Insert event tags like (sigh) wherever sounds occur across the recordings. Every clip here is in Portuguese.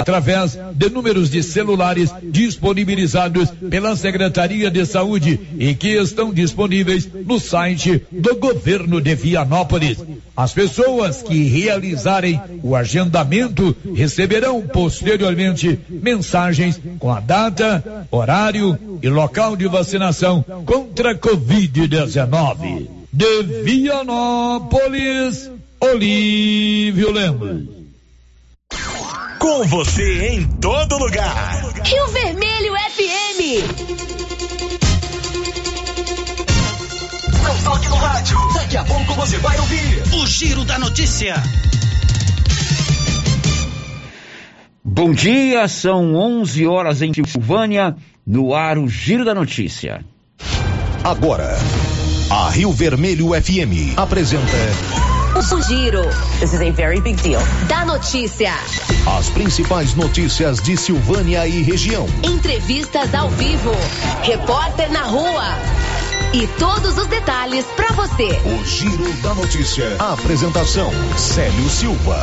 através de números de celulares disponibilizados pela Secretaria de Saúde e que estão disponíveis no site do governo de Vianópolis. As pessoas que realizarem o agendamento receberão posteriormente mensagens com a data, horário e local de vacinação contra a Covid-19. De Vianópolis, Olívio Lemos. Com você em todo lugar. Rio Vermelho FM. Não toque no rádio. Daqui a pouco você vai ouvir o Giro da Notícia. Bom dia, são 11 horas em Silvânia, no ar o Giro da Notícia. Agora, a Rio Vermelho FM apresenta o Giro. This is a very big deal. Da notícia. As principais notícias de Silvânia e região. Entrevistas ao vivo. Repórter na rua. E todos os detalhes para você. O Giro da Notícia. A apresentação: Célio Silva.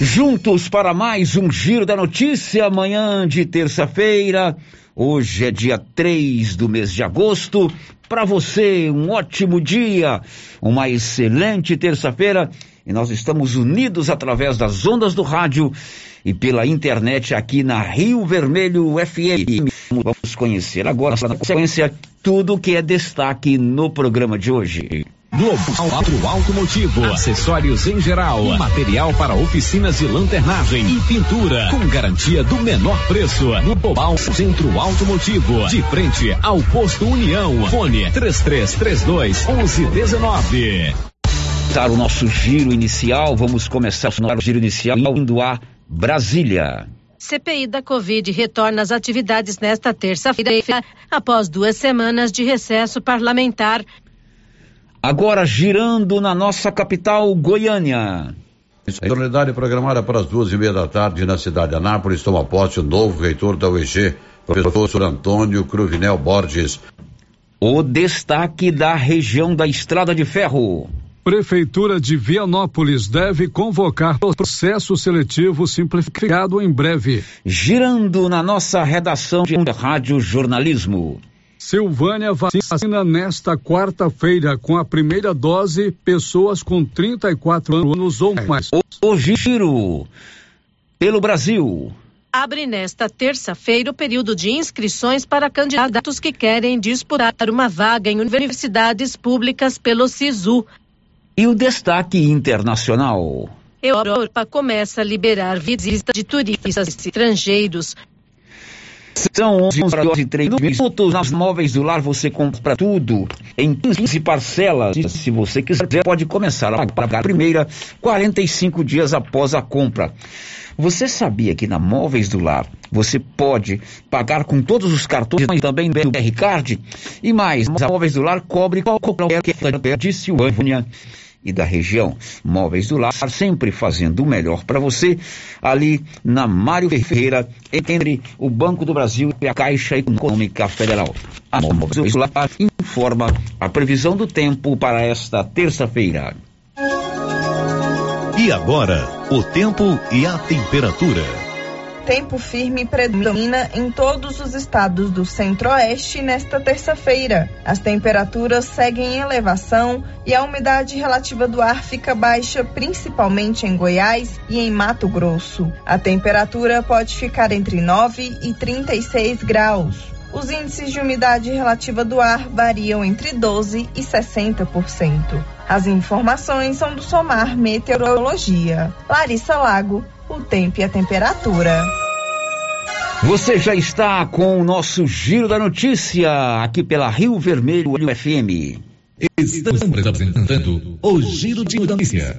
Juntos para mais um Giro da Notícia, amanhã de terça-feira. Hoje é dia 3 do mês de agosto. Para você, um ótimo dia, uma excelente terça-feira. E nós estamos unidos através das ondas do rádio e pela internet aqui na Rio Vermelho FM. Vamos conhecer agora, na sequência, tudo que é destaque no programa de hoje. Globo Quatro Automotivo, acessórios em geral, material para oficinas de lanternagem e pintura, com garantia do menor preço. No Global Centro Automotivo, de frente ao posto União. Fone 3332 1119. Para o nosso giro inicial, vamos começar o giro inicial indo a Brasília. CPI da Covid retorna às atividades nesta terça-feira, após duas semanas de recesso parlamentar Agora girando na nossa capital, Goiânia. A solenidade programada para as duas e meia da tarde na cidade de Anápolis toma posse o novo reitor da UEG, professor Antônio Cruvinel Borges. O destaque da região da Estrada de Ferro. Prefeitura de Vianópolis deve convocar o processo seletivo simplificado em breve. Girando na nossa redação de Rádio Jornalismo. Silvânia vacina nesta quarta-feira com a primeira dose pessoas com 34 anos ou mais. O, giro pelo Brasil. Abre nesta terça-feira o período de inscrições para candidatos que querem disputar uma vaga em universidades públicas pelo SISU. E o destaque internacional. Europa começa a liberar visitas de turistas estrangeiros são 11 horas e 3 minutos. Nas móveis do lar você compra tudo em 15 parcelas. Se você quiser, pode começar a pagar a primeira 45 dias após a compra. Você sabia que na Móveis do Lar você pode pagar com todos os cartões, também do BR Card? E mais, a Móveis do Lar cobre qualquer de Silvânia e da região. Móveis do Lar, sempre fazendo o melhor para você, ali na Mário Ferreira, entre o Banco do Brasil e a Caixa Econômica Federal. A Móveis do Lar informa a previsão do tempo para esta terça-feira. E agora, o tempo e a temperatura. Tempo firme predomina em todos os estados do centro-oeste nesta terça-feira. As temperaturas seguem em elevação e a umidade relativa do ar fica baixa, principalmente em Goiás e em Mato Grosso. A temperatura pode ficar entre 9 e 36 graus. Os índices de umidade relativa do ar variam entre 12 e 60%. As informações são do Somar Meteorologia. Larissa Lago, o tempo e a temperatura. Você já está com o nosso Giro da Notícia, aqui pela Rio Vermelho FM. Estamos apresentando o Giro de Notícia.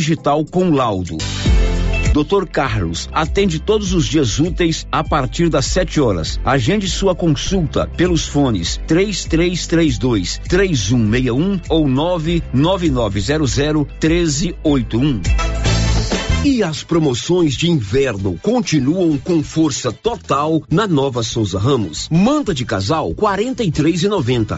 digital com laudo. Dr. Carlos atende todos os dias úteis a partir das 7 horas. Agende sua consulta pelos fones 3332 3161 ou 99900 1381. E as promoções de inverno continuam com força total na Nova Souza Ramos. Manta de casal 43,90.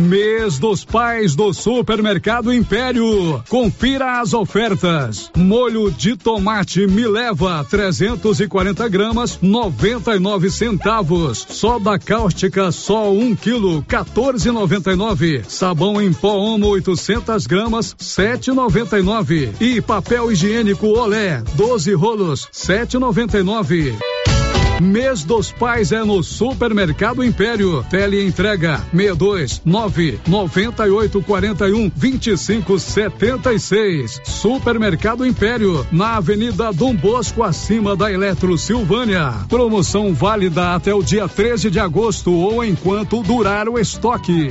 Mês dos Pais do Supermercado Império. Confira as ofertas. Molho de tomate me leva 340 gramas, 99 centavos. Soda cáustica só 1 um quilo, 14,99. Sabão em pó Omo 800 gramas, 7,99. E papel higiênico Olé 12 rolos, 7,99. Mês dos Pais é no Supermercado Império. Tele entrega 62 9 98 41 25 76. Supermercado Império, na Avenida Dom Bosco, acima da Eletro Silvânia. Promoção válida até o dia 13 de agosto ou enquanto durar o estoque.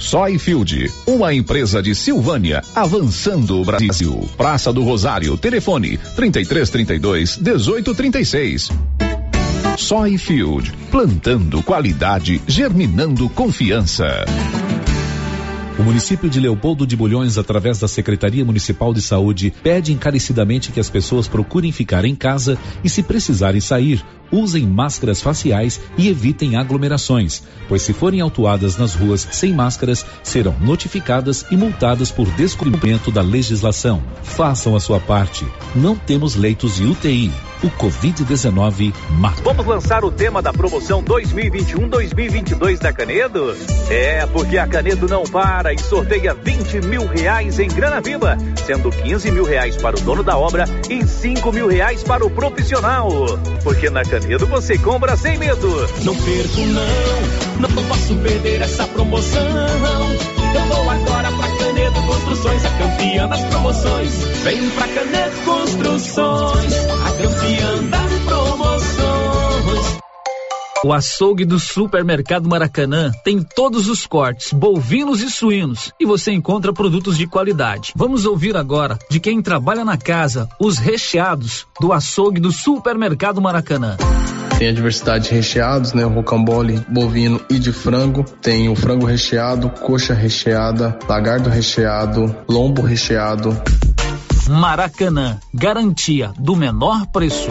Soyfield, uma empresa de Silvânia, avançando o Brasil. Praça do Rosário, telefone 3332 1836. Soyfield, plantando qualidade, germinando confiança. O município de Leopoldo de Bulhões, através da Secretaria Municipal de Saúde, pede encarecidamente que as pessoas procurem ficar em casa e, se precisarem sair, usem máscaras faciais e evitem aglomerações, pois se forem autuadas nas ruas sem máscaras, serão notificadas e multadas por descumprimento da legislação. Façam a sua parte. Não temos leitos de UTI. O Covid-19 mata. Vamos lançar o tema da promoção 2021-2022 da Canedo? É, porque a Canedo não para e sorteia 20 mil reais em grana viva, sendo 15 mil reais para o dono da obra e 5 mil reais para o profissional. Porque na Canedo você compra sem medo. Não perco não, não posso perder essa promoção. Eu vou agora pra Canedo Construções, a campeã das promoções. Vem pra Canedo Construções, a campeã das. O açougue do Supermercado Maracanã tem todos os cortes, bovinos e suínos, e você encontra produtos de qualidade. Vamos ouvir agora de quem trabalha na casa os recheados do açougue do Supermercado Maracanã. Tem a diversidade de recheados, né? O rocambole bovino e de frango. Tem o frango recheado, coxa recheada, lagardo recheado, lombo recheado. Maracanã, garantia do menor preço.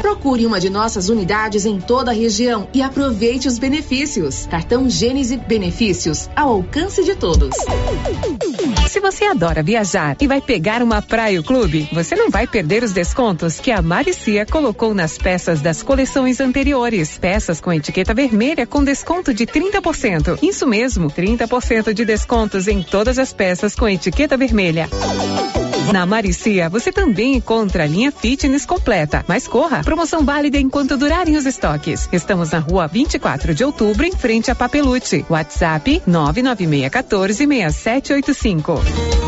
Procure uma de nossas unidades em toda a região e aproveite os benefícios. Cartão Gênese Benefícios ao alcance de todos. Se você adora viajar e vai pegar uma praia clube, você não vai perder os descontos que a Maricia colocou nas peças das coleções anteriores. Peças com etiqueta vermelha com desconto de 30%. Isso mesmo, 30% de descontos em todas as peças com etiqueta vermelha. Na Maricia, você também encontra a linha fitness completa. Mas corra, promoção válida enquanto durarem os estoques. Estamos na rua 24 de outubro, em frente a Papelute. WhatsApp 996146785.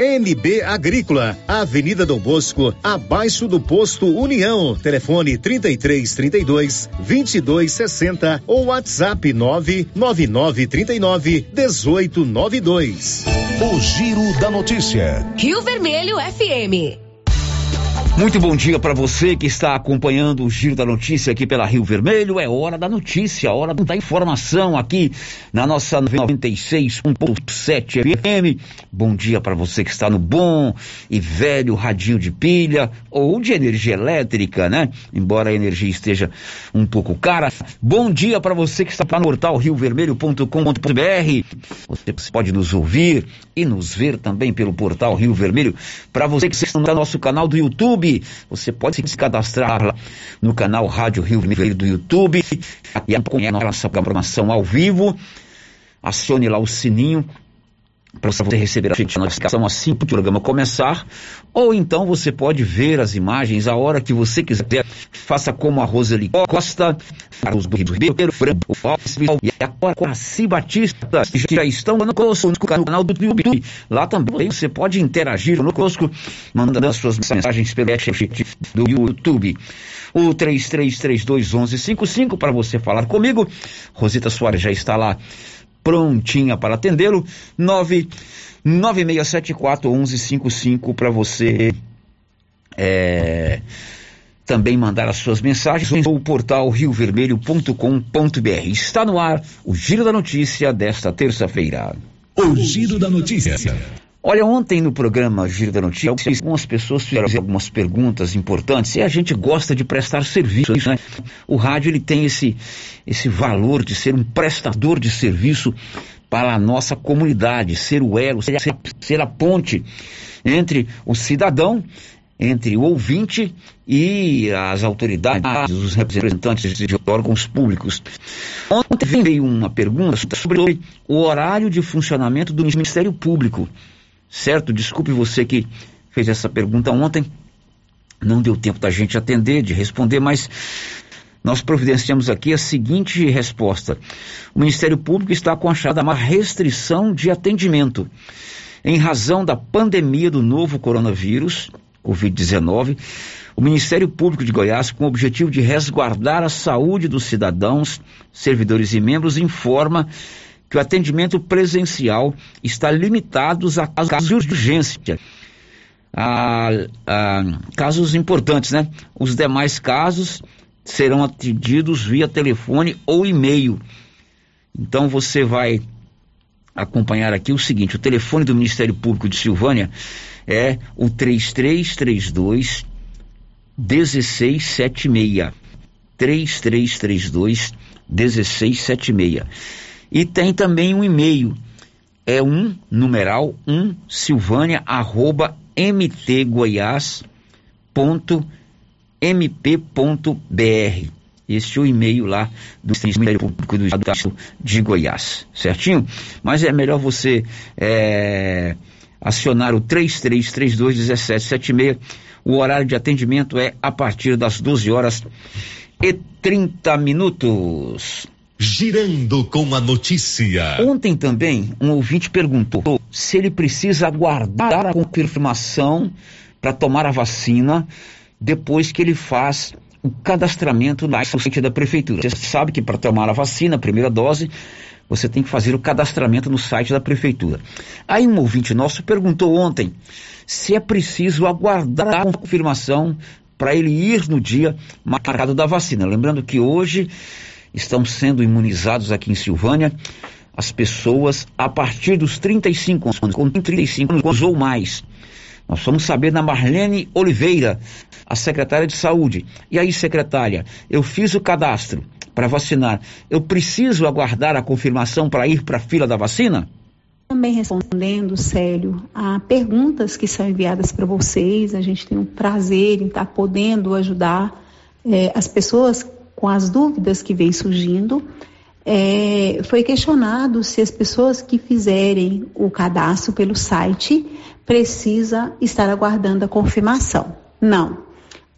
NB Agrícola, Avenida Dom Bosco, abaixo do posto União. Telefone 33 32 22 60 ou WhatsApp 999 39 18 92. O Giro da Notícia. Rio Vermelho FM. Muito bom dia para você que está acompanhando o Giro da Notícia aqui pela Rio Vermelho. É hora da notícia, hora da informação aqui na nossa 96.7 FM. Bom dia para você que está no bom e velho radinho de pilha ou de energia elétrica, né? Embora a energia esteja um pouco cara. Bom dia para você que está no portal riovermelho.com.br. Você pode nos ouvir e nos ver também pelo portal Rio Vermelho. Para você que está no nosso canal do YouTube você pode se cadastrar lá no canal Rádio Rio Vermelho do YouTube e acompanhar nossa programação ao vivo. Acione lá o sininho para você receber a notificação assim que o programa começar, ou então você pode ver as imagens a hora que você quiser. Faça como a Roseli Costa, os Ribeiro, Franco Alves e agora com a C Batista, que já estão conosco no canal do YouTube. Lá também você pode interagir conosco, mandando as suas mensagens pelo chat do YouTube. O 33321155 para você falar comigo. Rosita Soares já está lá prontinha para atendê-lo. 996741155 para você é, também mandar as suas mensagens ou portal riovermelho.com.br. Está no ar o Giro da Notícia desta terça-feira. O Giro da Notícia. Olha, ontem no programa Giro da Notícia, algumas pessoas fizeram algumas perguntas importantes e a gente gosta de prestar serviço, né? O rádio ele tem esse, esse valor de ser um prestador de serviço para a nossa comunidade, ser o elo, ser, ser a ponte entre o cidadão entre o ouvinte e as autoridades, os representantes de órgãos públicos. Ontem veio uma pergunta sobre o horário de funcionamento do Ministério Público. Certo? Desculpe você que fez essa pergunta ontem. Não deu tempo da gente atender, de responder, mas nós providenciamos aqui a seguinte resposta: o Ministério Público está com a chamada uma restrição de atendimento. Em razão da pandemia do novo coronavírus, Covid-19, o Ministério Público de Goiás, com o objetivo de resguardar a saúde dos cidadãos, servidores e membros, informa que o atendimento presencial está limitado a casos de urgência. A, a, casos importantes, né? Os demais casos serão atendidos via telefone ou e-mail. Então você vai acompanhar aqui o seguinte: o telefone do Ministério Público de Silvânia é o 3332 1676. 3332 1676. E tem também um e-mail, é um numeral um silvânia arroba mtgoiás.mp.br. Este é o e-mail lá do Ministério Público do Estado de Goiás, certinho? Mas é melhor você é, acionar o 33321776. O horário de atendimento é a partir das 12 horas e 30 minutos. Girando com a notícia. Ontem também um ouvinte perguntou se ele precisa aguardar a confirmação para tomar a vacina depois que ele faz o cadastramento na site da prefeitura. Você sabe que para tomar a vacina, a primeira dose, você tem que fazer o cadastramento no site da prefeitura. Aí um ouvinte nosso perguntou ontem se é preciso aguardar a confirmação para ele ir no dia marcado da vacina. Lembrando que hoje estão sendo imunizados aqui em Silvânia as pessoas a partir dos 35 anos, com 35 anos ou mais. Nós vamos saber da Marlene Oliveira, a secretária de saúde. E aí, secretária, eu fiz o cadastro para vacinar. Eu preciso aguardar a confirmação para ir para a fila da vacina? Também respondendo, Célio, a perguntas que são enviadas para vocês, a gente tem um prazer em estar podendo ajudar eh, as pessoas com as dúvidas que vêm surgindo. É, foi questionado se as pessoas que fizerem o cadastro pelo site precisa estar aguardando a confirmação. Não.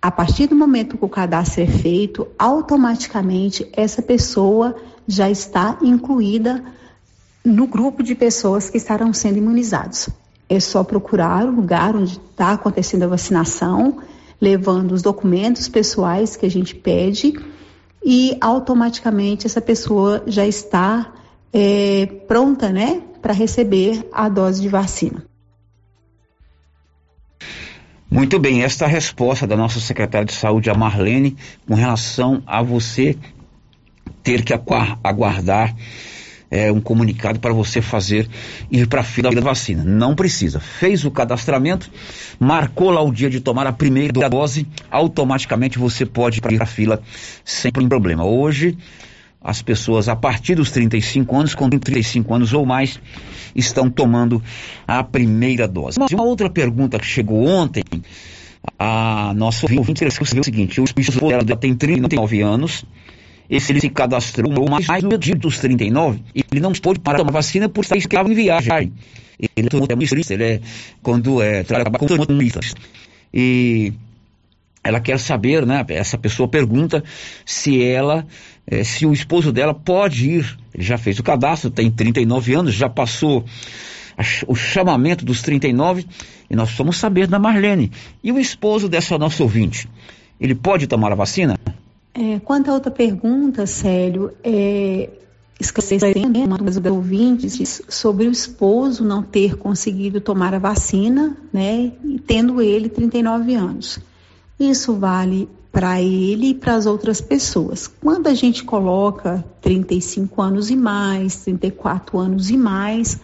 A partir do momento que o cadastro é feito, automaticamente essa pessoa já está incluída no grupo de pessoas que estarão sendo imunizados. É só procurar o lugar onde está acontecendo a vacinação, levando os documentos pessoais que a gente pede e automaticamente essa pessoa já está é, pronta, né, para receber a dose de vacina. Muito bem, esta resposta da nossa secretária de saúde, a Marlene, com relação a você ter que aguardar é, um comunicado para você fazer ir para a fila da vacina. Não precisa. Fez o cadastramento, marcou lá o dia de tomar a primeira dose, automaticamente você pode ir para a fila sem problema. Hoje, as pessoas a partir dos 35 anos, com 35 anos ou mais, estão tomando a primeira dose. Uma outra pergunta que chegou ontem, a nossa ouvinte é o seguinte: o esposo dela tem 39 anos, esse se cadastrou mais no dia dos 39, e ele não pôde parar a vacina por estar escravo em viagem. Ele é motorista, ele é, quando é, trabalha com motoristas. E ela quer saber, né, essa pessoa pergunta se ela, eh, se o esposo dela pode ir, ele já fez o cadastro, tem 39 anos, já passou a, o chamamento dos 39, e nós vamos saber da Marlene. E o esposo dessa nossa ouvinte, ele pode tomar a vacina? É, quanto à outra pergunta, Célio, é, esclarecendo dos ouvintes sobre o esposo não ter conseguido tomar a vacina, né, e tendo ele 39 anos. Isso vale para ele e para as outras pessoas. Quando a gente coloca 35 anos e mais, 34 anos e mais,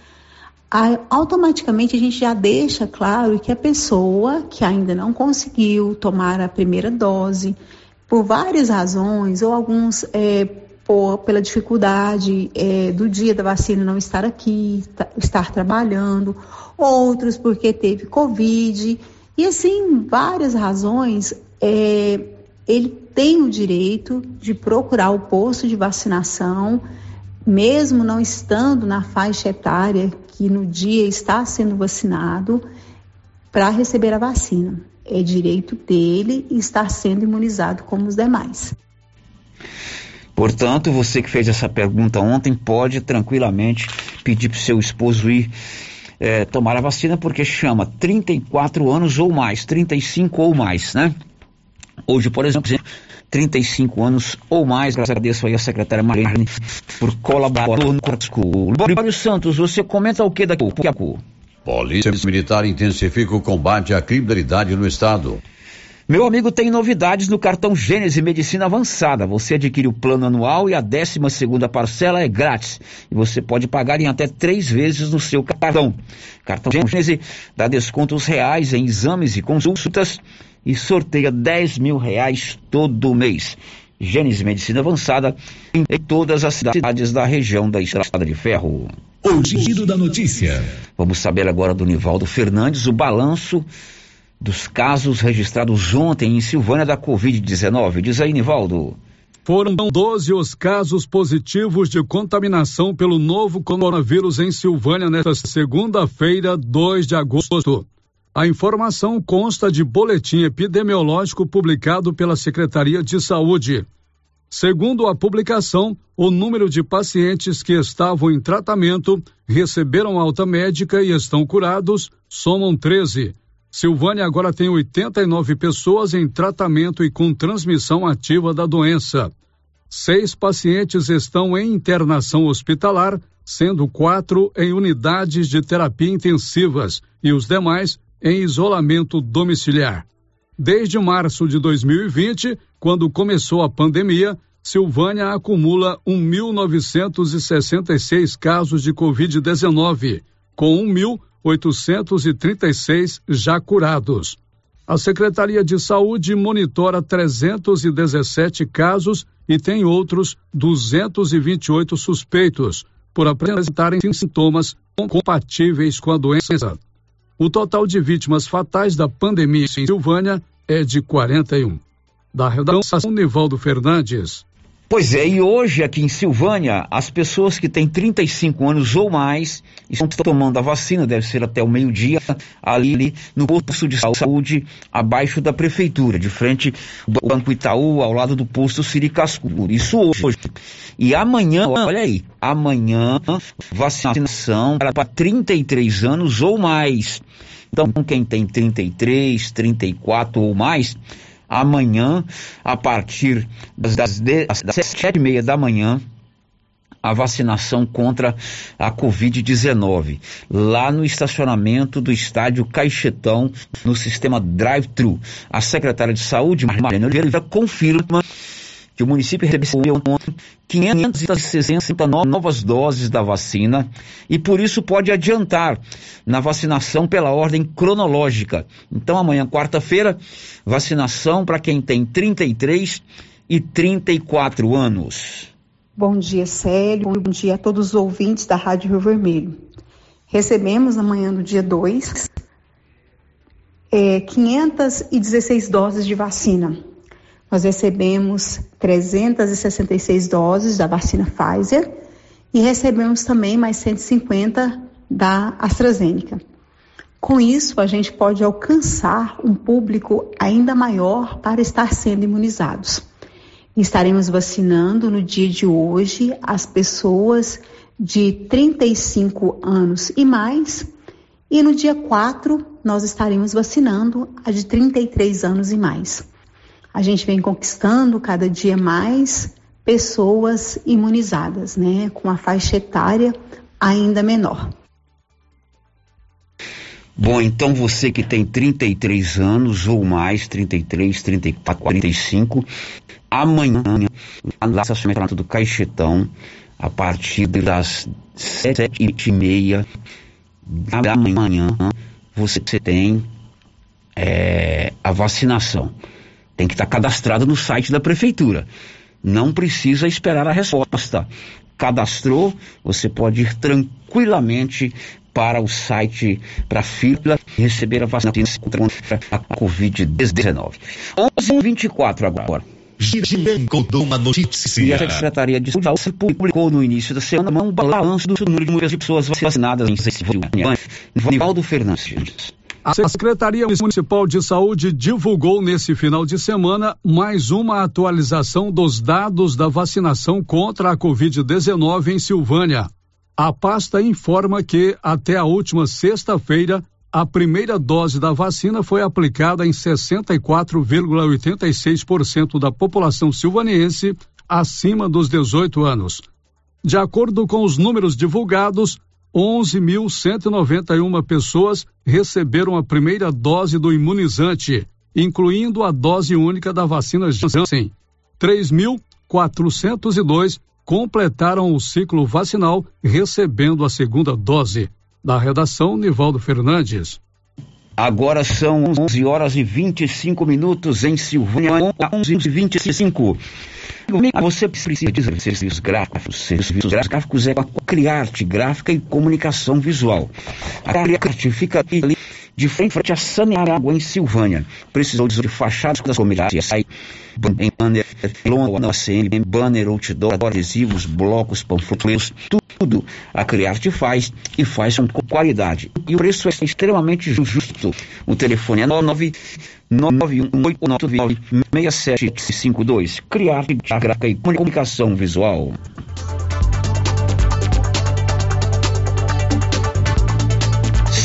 automaticamente a gente já deixa claro que a pessoa que ainda não conseguiu tomar a primeira dose, por várias razões, ou alguns é, por, pela dificuldade é, do dia da vacina não estar aqui, estar trabalhando, outros porque teve Covid. E assim, várias razões, é, ele tem o direito de procurar o posto de vacinação, mesmo não estando na faixa etária que no dia está sendo vacinado, para receber a vacina. É direito dele estar sendo imunizado como os demais. Portanto, você que fez essa pergunta ontem pode tranquilamente pedir para o seu esposo ir é, tomar a vacina, porque chama 34 anos ou mais, 35 ou mais, né? Hoje, por exemplo, 35 anos ou mais, agradeço aí a secretária Marlene por colaborar no Mário Santos, você comenta o que daqui a pouco? Polícia Militar intensifica o combate à criminalidade no estado. Meu amigo, tem novidades no cartão Gênese Medicina Avançada. Você adquire o plano anual e a 12 segunda parcela é grátis. E você pode pagar em até três vezes no seu cartão. Cartão Gênese dá descontos reais em exames e consultas e sorteia 10 mil reais todo mês. Gênese Medicina Avançada em todas as cidades da região da Estrada de Ferro. O giro da notícia. Vamos saber agora do Nivaldo Fernandes o balanço dos casos registrados ontem em Silvânia da Covid-19. Diz aí, Nivaldo. Foram 12 os casos positivos de contaminação pelo novo coronavírus em Silvânia nesta segunda-feira, 2 de agosto. A informação consta de boletim epidemiológico publicado pela Secretaria de Saúde. Segundo a publicação, o número de pacientes que estavam em tratamento, receberam alta médica e estão curados somam 13 Silvânia agora tem 89 pessoas em tratamento e com transmissão ativa da doença. Seis pacientes estão em internação hospitalar, sendo quatro em unidades de terapia intensivas e os demais em isolamento domiciliar. Desde março de 2020, quando começou a pandemia, Silvânia acumula 1.966 casos de Covid-19, com 1.000 836 já curados. A Secretaria de Saúde monitora 317 casos e tem outros 228 suspeitos por apresentarem sintomas compatíveis com a doença. O total de vítimas fatais da pandemia em Silvânia é de 41. Da redação Nivaldo Fernandes. Pois é, e hoje aqui em Silvânia, as pessoas que têm 35 anos ou mais estão tomando a vacina, deve ser até o meio-dia, ali no posto de saúde, abaixo da prefeitura, de frente do Banco Itaú, ao lado do posto Siricascuro. Isso hoje. E amanhã, olha aí, amanhã, vacinação para 33 anos ou mais. Então, quem tem 33, 34 ou mais, amanhã, a partir das, das, das sete e meia da manhã, a vacinação contra a Covid-19, lá no estacionamento do estádio Caixetão, no sistema drive-thru. A secretária de Saúde, Mariana Oliveira, confirma que o município recebeu ontem 560 novas doses da vacina e por isso pode adiantar na vacinação pela ordem cronológica. Então amanhã, quarta-feira, vacinação para quem tem 33 e 34 anos. Bom dia, Célio. Bom dia a todos os ouvintes da Rádio Rio Vermelho. Recebemos amanhã, do dia 2, é, 516 doses de vacina nós recebemos 366 doses da vacina Pfizer e recebemos também mais 150 da AstraZeneca. Com isso, a gente pode alcançar um público ainda maior para estar sendo imunizados. Estaremos vacinando no dia de hoje as pessoas de 35 anos e mais, e no dia 4 nós estaremos vacinando a de 33 anos e mais a gente vem conquistando cada dia mais pessoas imunizadas, né, com a faixa etária ainda menor. Bom, então você que tem 33 anos ou mais, 33, 34, 45, amanhã, lá no estacionamento do Caixetão, a partir das sete e meia da manhã, você tem é, a vacinação. Tem que estar cadastrado no site da prefeitura. Não precisa esperar a resposta. Cadastrou, você pode ir tranquilamente para o site para fila e receber a vacina contra a Covid-19. 11h24 agora. Girando uma notícia. E a Secretaria de Saúde publicou no início da semana um balanço do número de pessoas vacinadas em Silvânia. Nivaldo Fernandes. A Secretaria Municipal de Saúde divulgou nesse final de semana mais uma atualização dos dados da vacinação contra a Covid-19 em Silvânia. A pasta informa que, até a última sexta-feira, a primeira dose da vacina foi aplicada em 64,86% da população silvaniense acima dos 18 anos. De acordo com os números divulgados, 11.191 pessoas receberam a primeira dose do imunizante, incluindo a dose única da vacina Janssen. 3.402 completaram o ciclo vacinal recebendo a segunda dose. Da redação, Nivaldo Fernandes. Agora são 11 horas e 25 minutos em Silvânia, 11 e 25. Você precisa de serviços gráficos. Serviços gráficos é criar arte gráfica e comunicação visual. A arte fica ali de frente a Saneágua, em Silvânia. Precisou de fachadas das comunidades, banner, lona, ACM, banner, outdoor, adesivos, blocos, panfletos, tudo a Criarte faz e faz com qualidade. E o preço é extremamente justo. O telefone é 99 918996752. Criarte gráfica e comunicação visual.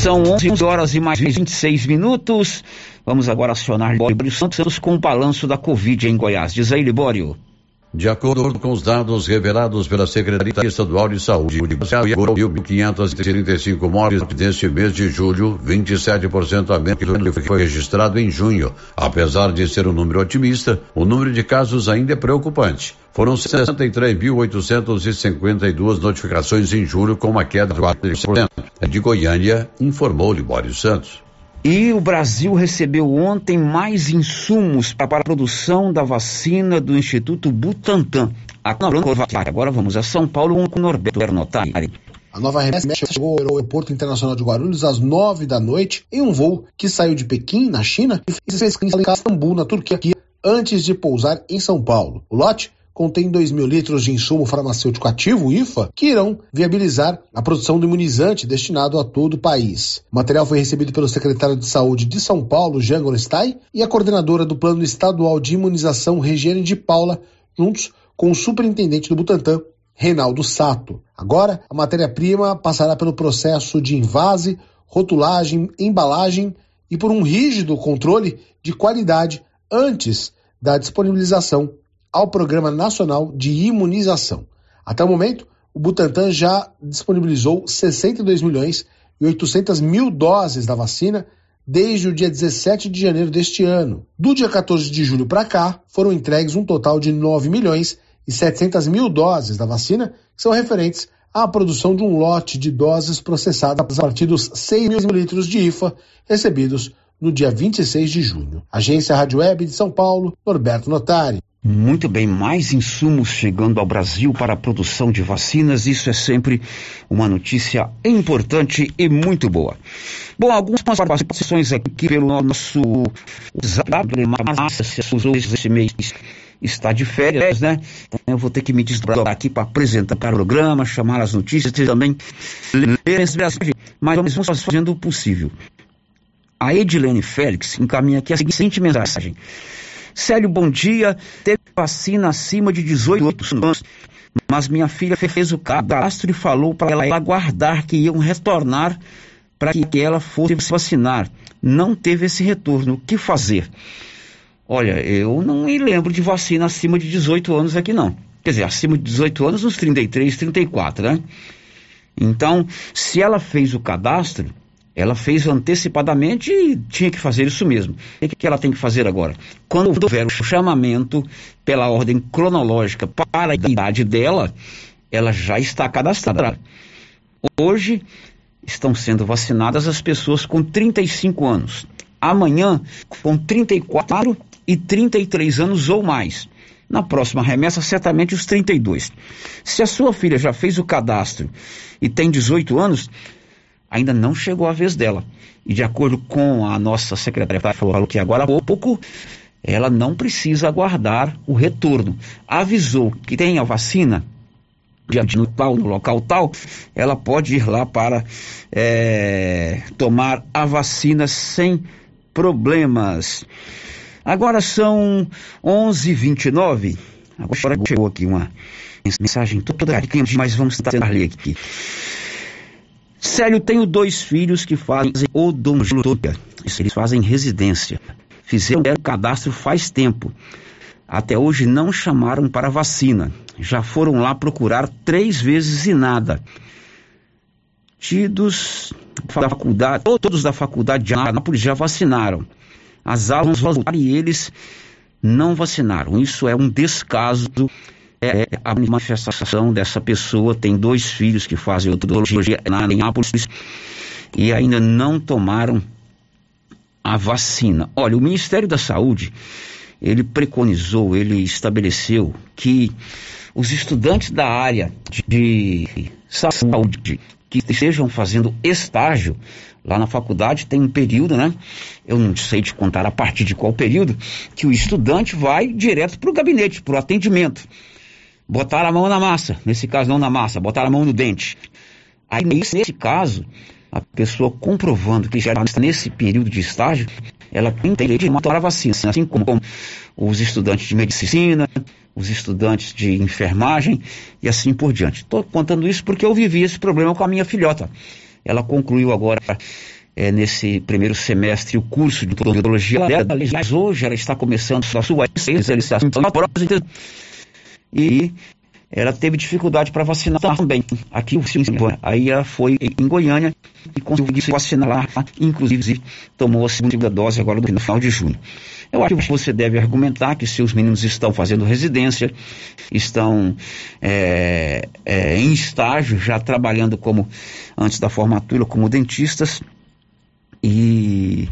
São 11 horas e mais 26 minutos. Vamos agora acionar Libório Santos com o balanço da Covid em Goiás. Diz aí, Libório. De acordo com os dados revelados pela Secretaria Estadual de Saúde, o Goiás 1.535 mortes neste mês de julho, 27% a menos que foi registrado em junho. Apesar de ser um número otimista, o número de casos ainda é preocupante. Foram 63.852 notificações em julho, com uma queda de 4%. De Goiânia, informou Libório Santos. E o Brasil recebeu ontem mais insumos para a produção da vacina do Instituto Butantan. Agora vamos a São Paulo com Norberto Bernotari. A nova remessa chegou ao aeroporto internacional de Guarulhos às nove da noite em um voo que saiu de Pequim, na China, e fez escala em Istambul, na Turquia, antes de pousar em São Paulo. O lote contém 2 mil litros de insumo farmacêutico ativo, IFA, que irão viabilizar a produção do imunizante destinado a todo o país. O material foi recebido pelo secretário de Saúde de São Paulo, Jean Gorenstein, e a coordenadora do Plano Estadual de Imunização, Regiane de Paula, juntos com o superintendente do Butantan, Reinaldo Sato. Agora, a matéria-prima passará pelo processo de invase, rotulagem, embalagem e por um rígido controle de qualidade antes da disponibilização ao Programa Nacional de Imunização. Até o momento, o Butantan já disponibilizou 62 milhões e 800 mil doses da vacina desde o dia 17 de janeiro deste ano. Do dia 14 de julho para cá, foram entregues um total de 9 milhões e 700 mil doses da vacina, que são referentes à produção de um lote de doses processadas a partir dos 6 mil litros de IFA recebidos no dia 26 de junho. Agência Rádio Web de São Paulo, Norberto Notari. Muito bem, mais insumos chegando ao Brasil para a produção de vacinas, isso é sempre uma notícia importante e muito boa. Bom, algumas participações aqui pelo nosso WhatsApp, Márcia usou esse mês está de férias, né? Eu vou ter que me desdobrar aqui para apresentar o programa, chamar as notícias e também ler esse mas vamos fazendo o possível. A Edilene Félix encaminha aqui a seguinte mensagem. Célio, bom dia. Teve vacina acima de 18 anos, mas minha filha fez o cadastro e falou para ela aguardar que iam retornar para que ela fosse vacinar. Não teve esse retorno. O que fazer? Olha, eu não me lembro de vacina acima de 18 anos aqui não. Quer dizer, acima de 18 anos, uns 33, 34, né? Então, se ela fez o cadastro, ela fez antecipadamente e tinha que fazer isso mesmo. O que ela tem que fazer agora? Quando houver o chamamento pela ordem cronológica para a idade dela, ela já está cadastrada. Hoje estão sendo vacinadas as pessoas com 35 anos. Amanhã, com 34 e 33 anos ou mais. Na próxima remessa, certamente os 32. Se a sua filha já fez o cadastro e tem 18 anos, ainda não chegou a vez dela. E de acordo com a nossa secretária, falou que agora há pouco, ela não precisa aguardar o retorno. Avisou que tem a vacina, no tal, no local tal, ela pode ir lá para é, tomar a vacina sem problemas. Agora são 11h29. Agora chegou aqui uma mensagem toda quente, mas vamos tentar ler aqui. Célio, tenho dois filhos que fazem odontologia. Eles fazem residência. Fizeram o cadastro faz tempo. Até hoje não chamaram para vacina. Já foram lá procurar três vezes e nada. Tidos da faculdade, todos da faculdade de Anápolis já vacinaram. As aulas voltaram e eles não vacinaram. Isso é um descaso. É a manifestação dessa pessoa. Tem dois filhos que fazem odontologia na Anápolis e ainda não tomaram a vacina. Olha, o Ministério da Saúde ele preconizou, ele estabeleceu que os estudantes da área de saúde que estejam fazendo estágio lá na faculdade tem um período, né? Eu não sei te contar a partir de qual período que o estudante vai direto para o gabinete, para o atendimento. Botar a mão na massa, nesse caso não na massa, botar a mão no dente. Aí nesse caso, a pessoa comprovando que já está nesse período de estágio, ela tem direito de tomar a vacina, assim como os estudantes de medicina, os estudantes de enfermagem e assim por diante. Estou contando isso porque eu vivi esse problema com a minha filhota. Ela concluiu agora, é, nesse primeiro semestre, o curso de odontologia dela. Aliás, hoje ela está começando a sua especialização e ela teve dificuldade para vacinar também. Aqui o Aí ela foi em Goiânia e conseguiu vacinar lá, inclusive tomou a segunda dose agora no final de junho. Eu acho que você deve argumentar que seus meninos estão fazendo residência, estão é, é, em estágio, já trabalhando como antes da formatura como dentistas e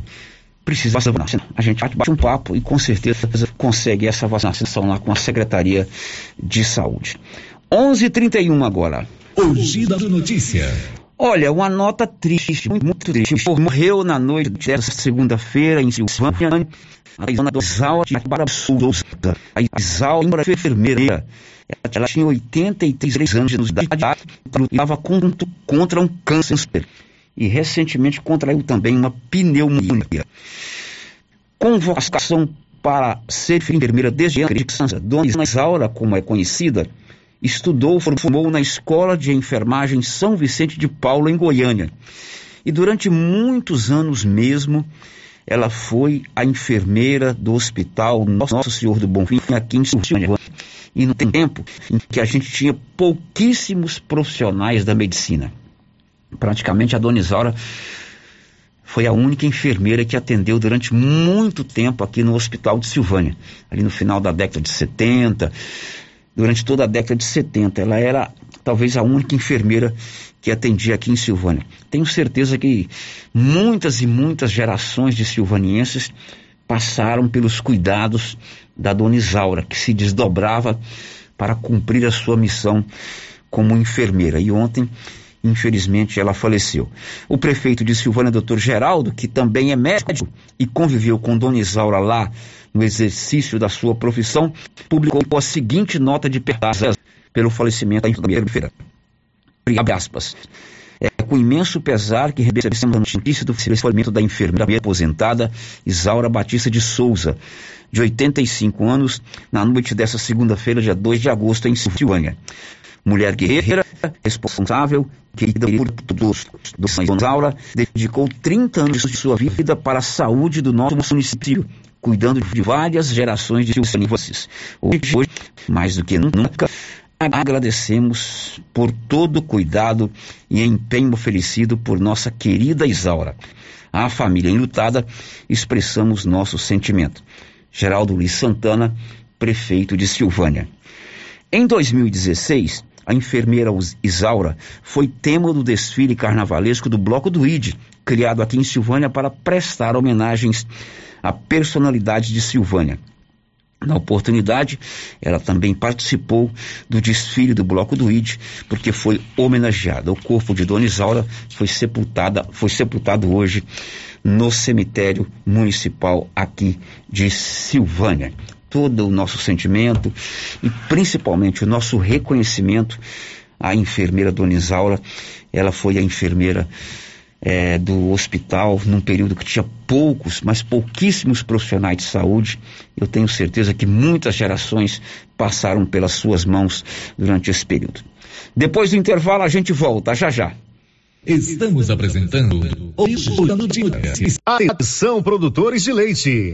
precisa vacinar. A gente bate um papo e com certeza consegue essa vacinação lá com a Secretaria de Saúde. 11:31 agora. Giro da Notícia. Olha, uma nota triste, muito, muito triste. Morreu na noite dessa segunda-feira em Silvânia, a Isaura do Isaura de Barra Souza. A Isaura era enfermeira. Ela tinha 83 anos de idade e lutava contra um câncer e recentemente contraiu também uma pneumonia. Convocação para ser enfermeira desde a criança, Dona Isaura, como é conhecida, estudou, formou na Escola de Enfermagem São Vicente de Paulo, em Goiânia. E durante muitos anos mesmo, ela foi a enfermeira do Hospital Nosso Senhor do Bom Fim, aqui em Silvânia. E no tempo em que a gente tinha pouquíssimos profissionais da medicina. Praticamente a Dona Isaura foi a única enfermeira que atendeu durante muito tempo aqui no Hospital de Silvânia, ali no final da década de 70, durante toda a década de 70. Ela era talvez a única enfermeira que atendia aqui em Silvânia. Tenho certeza que muitas e muitas gerações de silvanienses passaram pelos cuidados da Dona Isaura, que se desdobrava para cumprir a sua missão como enfermeira. E ontem infelizmente ela faleceu. O prefeito de Silvânia, doutor Geraldo, que também é médico e conviveu com Dona Isaura lá no exercício da sua profissão, publicou a seguinte nota de perdas pelo falecimento da enfermeira. Abre aspas. É com imenso pesar que recebemos a notícia do falecimento da enfermeira aposentada Isaura Batista de Souza, de 85 anos, na noite dessa segunda-feira, dia 2 de agosto, em Silvânia mulher guerreira, responsável, querida por todos. Dona Gonzaura dedicou 30 anos de sua vida para a saúde do nosso município, cuidando de várias gerações de silvanenses. Hoje, hoje, mais do que nunca, agradecemos por todo o cuidado e empenho oferecido por nossa querida Isaura. À família enlutada, expressamos nosso sentimento. Geraldo Luiz Santana, prefeito de Silvânia. Em 2016, a enfermeira Isaura foi tema do desfile carnavalesco do Bloco do ID, criado aqui em Silvânia para prestar homenagens à personalidade de Silvânia. Na oportunidade, ela também participou do desfile do Bloco do ID, porque foi homenageada. O corpo de Dona Isaura foi sepultada, foi sepultado hoje no cemitério municipal aqui de Silvânia. Todo o nosso sentimento e principalmente o nosso reconhecimento à enfermeira Dona Isaura. Ela foi a enfermeira é, do hospital num período que tinha poucos, mas pouquíssimos profissionais de saúde. Eu tenho certeza que muitas gerações passaram pelas suas mãos durante esse período. Depois do intervalo, a gente volta já já. Estamos apresentando o Giro de Notícias. Atenção, produtores de leite.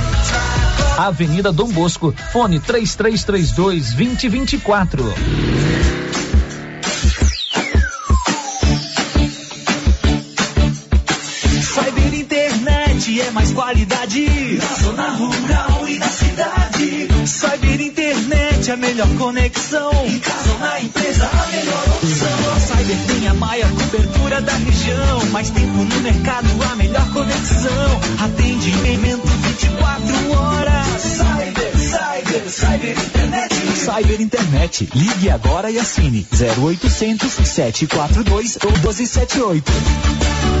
Avenida Dom Bosco, fone 3332 2024. Cyber Internet é mais qualidade na zona rural e na cidade. Cyber Internet é a melhor conexão. Em casa ou na empresa, a melhor opção. A Cyber tem a maior cobertura da região. Mais tempo no mercado, a melhor conexão. Atendimento 24 horas. Cyber, Cyber, Cyber Internet. Cyber Internet. Ligue agora e assine 0800 742 1278.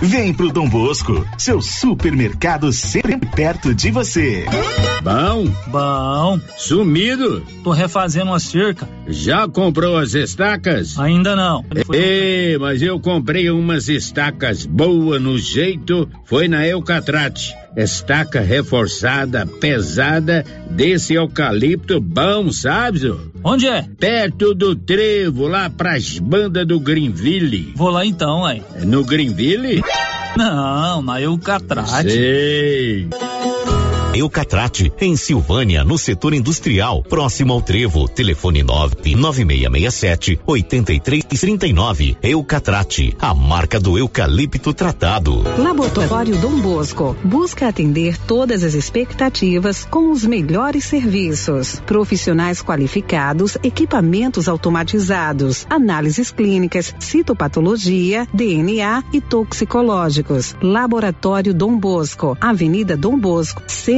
Vem pro Dom Bosco, seu supermercado sempre perto de você. Bom? Bom. Sumido? Tô refazendo uma cerca. Já comprou as estacas? Ainda não. Ê, mas eu comprei umas estacas boas no jeito, foi na Eucatrate. Estaca reforçada, pesada, desse eucalipto bom, sabe? Zô? Onde é? Perto do trevo, lá pras bandas do Greenville. Vou lá então, aí. No Greenville? Não, na Eucatrate. Sei. Eucatrate, em Silvânia, no setor industrial, próximo ao Trevo. Telefone 99667 8339. Eucatrate, a marca do eucalipto tratado. Laboratório Dom Bosco busca atender todas as expectativas com os melhores serviços. Profissionais qualificados, equipamentos automatizados, análises clínicas, citopatologia, DNA e toxicológicos. Laboratório Dom Bosco, Avenida Dom Bosco, Centro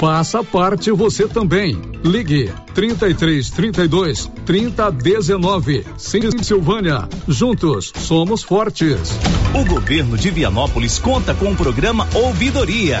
Faça parte você também. Ligue 33 32 30 19. Cindy Silvânia. Juntos somos fortes. O governo de Vianópolis conta com o programa Ouvidoria.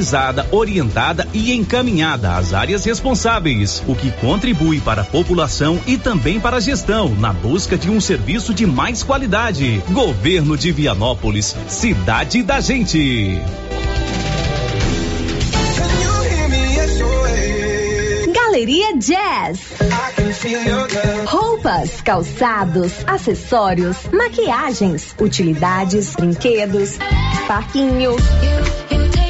orientada e encaminhada às áreas responsáveis, o que contribui para a população e também para a gestão na busca de um serviço de mais qualidade. Governo de Vianópolis, cidade da gente. Galeria Jazz. Roupas, calçados, acessórios, maquiagens, utilidades, brinquedos, parquinho.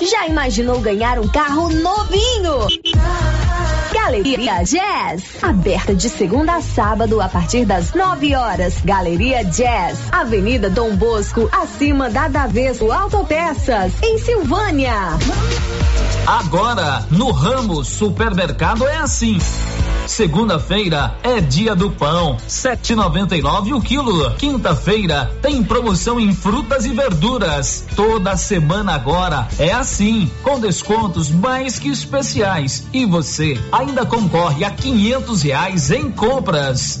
Já imaginou ganhar um carro novinho? Galeria Jazz, aberta de segunda a sábado a partir das 9 horas. Galeria Jazz, Avenida Dom Bosco, acima da Daveso Autopeças, em Silvânia. Agora, no Ramos Supermercado é assim. Segunda-feira é dia do pão, 7,99 o quilo. Quinta-feira tem promoção em frutas e verduras. Toda semana agora é assim, com descontos mais que especiais. E você ainda concorre a 500 reais em compras.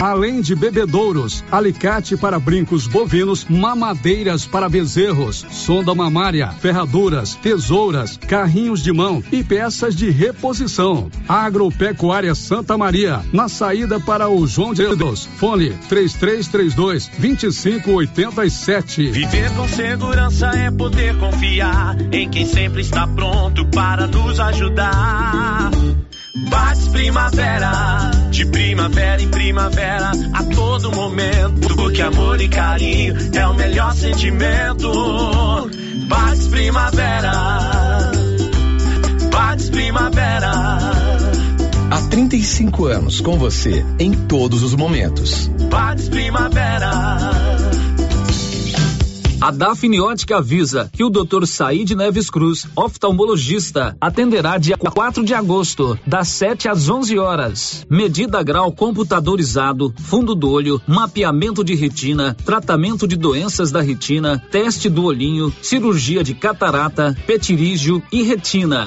Além de bebedouros, alicate para brincos bovinos, mamadeiras para bezerros, sonda mamária, ferraduras, tesouras, carrinhos de mão e peças de reposição. Agropecuária Santa Maria, na saída para o João de Deus. Fone 3332 2587. Viver com segurança é poder confiar em quem sempre está pronto para nos ajudar. Bate primavera, de primavera em primavera, a todo momento, porque amor e carinho é o melhor sentimento. Bate primavera, bate primavera. Há 35 anos com você em todos os momentos. Bate primavera. A Dafniótica avisa que o Dr. Said Neves Cruz, oftalmologista, atenderá dia 4 de agosto, das 7 às 11 horas. Medida grau computadorizado, fundo do olho, mapeamento de retina, tratamento de doenças da retina, teste do olhinho, cirurgia de catarata, petirígio e retina.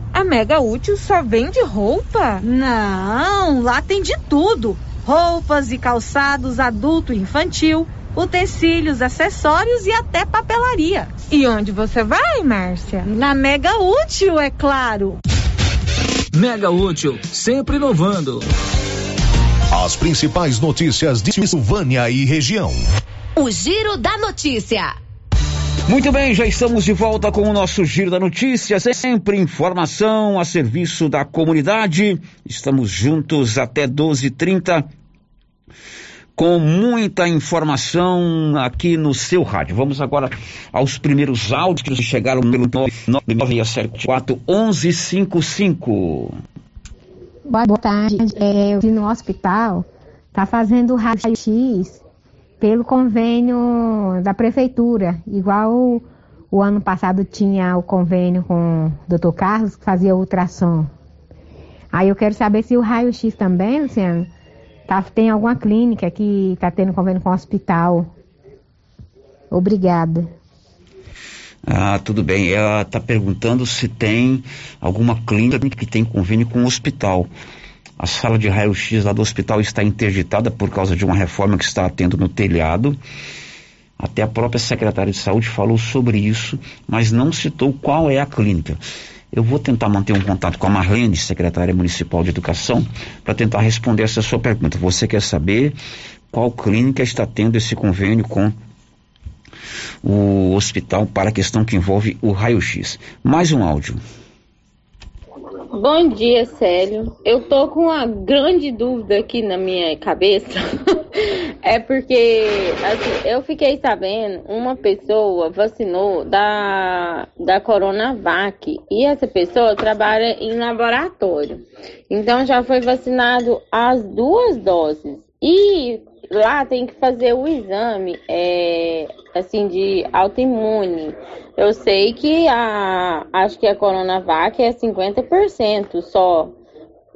A Mega Útil só vende roupa? Não, lá tem de tudo: roupas e calçados adulto e infantil, utensílios, acessórios e até papelaria. E onde você vai, Márcia? Na Mega Útil, é claro. Mega Útil, sempre inovando. As principais notícias de Silvânia e região. O Giro da Notícia. Muito bem, já estamos de volta com o nosso Giro da Notícia, sempre informação a serviço da comunidade. Estamos juntos até 12h30 com muita informação aqui no seu rádio. Vamos agora aos primeiros áudios que chegaram pelo 974 1155. Boa tarde. É, no hospital, tá fazendo raio-x pelo convênio da prefeitura, igual o, ano passado tinha o convênio com o doutor Carlos, que fazia ultrassom. Aí eu quero saber se o raio-x também, Luciano, tá, tem alguma clínica que está tendo convênio com o hospital. Obrigada. Ah, tudo bem. Ela está perguntando se tem alguma clínica que tem convênio com o hospital. A sala de raio-x lá do hospital está interditada por causa de uma reforma que está tendo no telhado. Até a própria secretária de saúde falou sobre isso, mas não citou qual é a clínica. Eu vou tentar manter um contato com a Marlene, secretária municipal de educação, para tentar responder essa sua pergunta. Você quer saber qual clínica está tendo esse convênio com o hospital para a questão que envolve o raio-x? Mais um áudio. Bom dia, Célio. Eu tô com uma grande dúvida aqui na minha cabeça. (laughs) é porque, assim, eu fiquei sabendo, uma pessoa vacinou da, da Coronavac e essa pessoa trabalha em laboratório. Então já foi vacinado as duas doses. E lá tem que fazer o exame, é, assim, de autoimune. Eu sei que a, acho que a Coronavac é 50% só.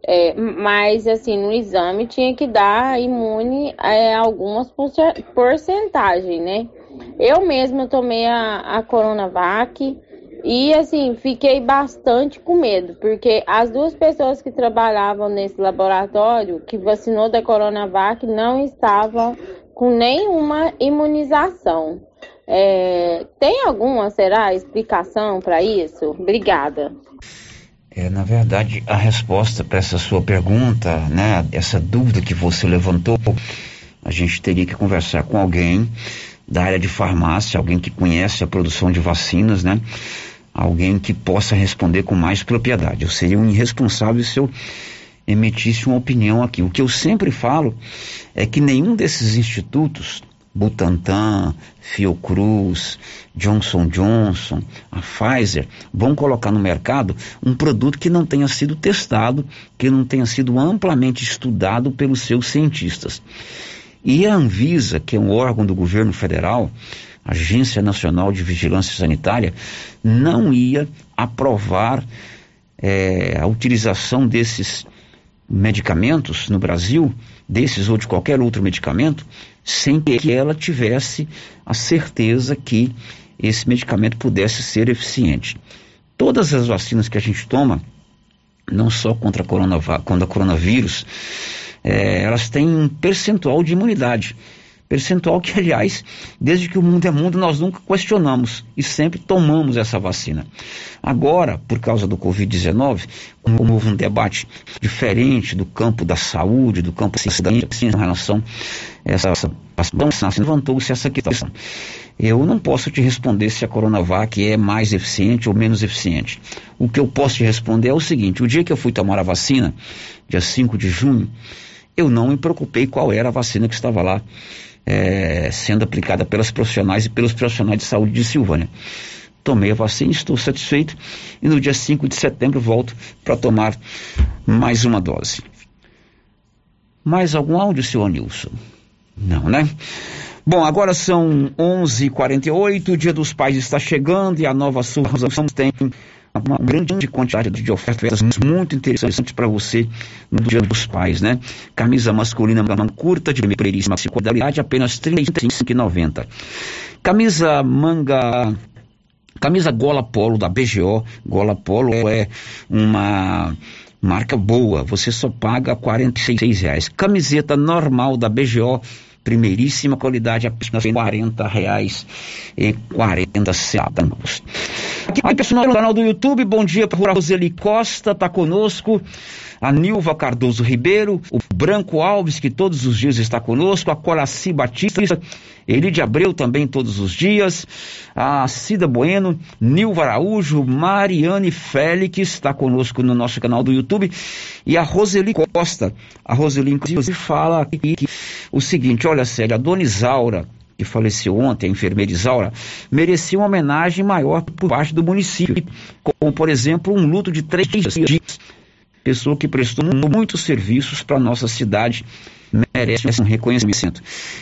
É, mas assim, no exame tinha que dar imune a algumas porcentagem, né? Eu mesma tomei a, a Coronavac e assim, fiquei bastante com medo, porque as duas pessoas que trabalhavam nesse laboratório que vacinou da Coronavac não estavam com nenhuma imunização. É, tem alguma, será, explicação para isso? Obrigada. É, na verdade, a resposta para essa sua pergunta, né, essa dúvida que você levantou, a gente teria que conversar com alguém da área de farmácia, alguém que conhece a produção de vacinas, né? Alguém que possa responder com mais propriedade. Eu seria um irresponsável se eu emitisse uma opinião aqui. O que eu sempre falo é que nenhum desses institutos, Butantan, Fiocruz, Johnson Johnson, a Pfizer, vão colocar no mercado um produto que não tenha sido testado, que não tenha sido amplamente estudado pelos seus cientistas. E a Anvisa, que é um órgão do governo federal, Agência Nacional de Vigilância Sanitária, não ia aprovar é, a utilização desses medicamentos no Brasil, desses ou de qualquer outro medicamento, sem que ela tivesse a certeza que esse medicamento pudesse ser eficiente. Todas as vacinas que a gente toma, não só contra a, coronavírus, é, elas têm um percentual de imunidade. Percentual que, aliás, desde que o mundo é mundo, nós nunca questionamos e sempre tomamos essa vacina. Agora, por causa do Covid-19, como houve um debate diferente do campo da saúde, do campo da cidadania, em relação a essa vacina, levantou-se essa questão. Eu não posso te responder se a Coronavac é mais eficiente ou menos eficiente. O que eu posso te responder é o seguinte: o dia que eu fui tomar a vacina, dia 5 de junho, eu não me preocupei qual era a vacina que estava lá é, sendo aplicada pelas profissionais e pelos profissionais de saúde de Silvânia. Tomei a vacina, estou satisfeito e no dia 5 de setembro volto para tomar mais uma dose. Mais algum áudio, senhor Nilson? Não, né? Bom, agora são 11h48, o Dia dos Pais está chegando e a Nova Sul tem uma grande quantidade de ofertas muito interessantes para você no Dia dos Pais, né? Camisa masculina manga curta de primeiríssima qualidade, apenas R$ 35,90. Camisa manga Camisa Gola Polo da BGO. Gola Polo é uma marca boa. Você só paga 46 reais. Camiseta normal da BGO primeiríssima qualidade, apenas 40 reais e 40 centavos. Aqui, pessoal do canal do YouTube, bom dia para Roseli Costa, tá conosco a Nilva Cardoso Ribeiro, o Branco Alves, que todos os dias está conosco, a Coraci Batista, Elide Abreu também todos os dias, a Cida Bueno, Nilva Araújo, Mariane Félix está conosco no nosso canal do YouTube e a Roseli Costa. A Roseli, inclusive, fala aqui o seguinte: olha, Célia, a Dona Isaura, que faleceu ontem, a enfermeira Isaura, merecia uma homenagem maior por parte do município, como, por exemplo, um luto de três dias pessoa que prestou muitos serviços para a nossa cidade, merece um reconhecimento.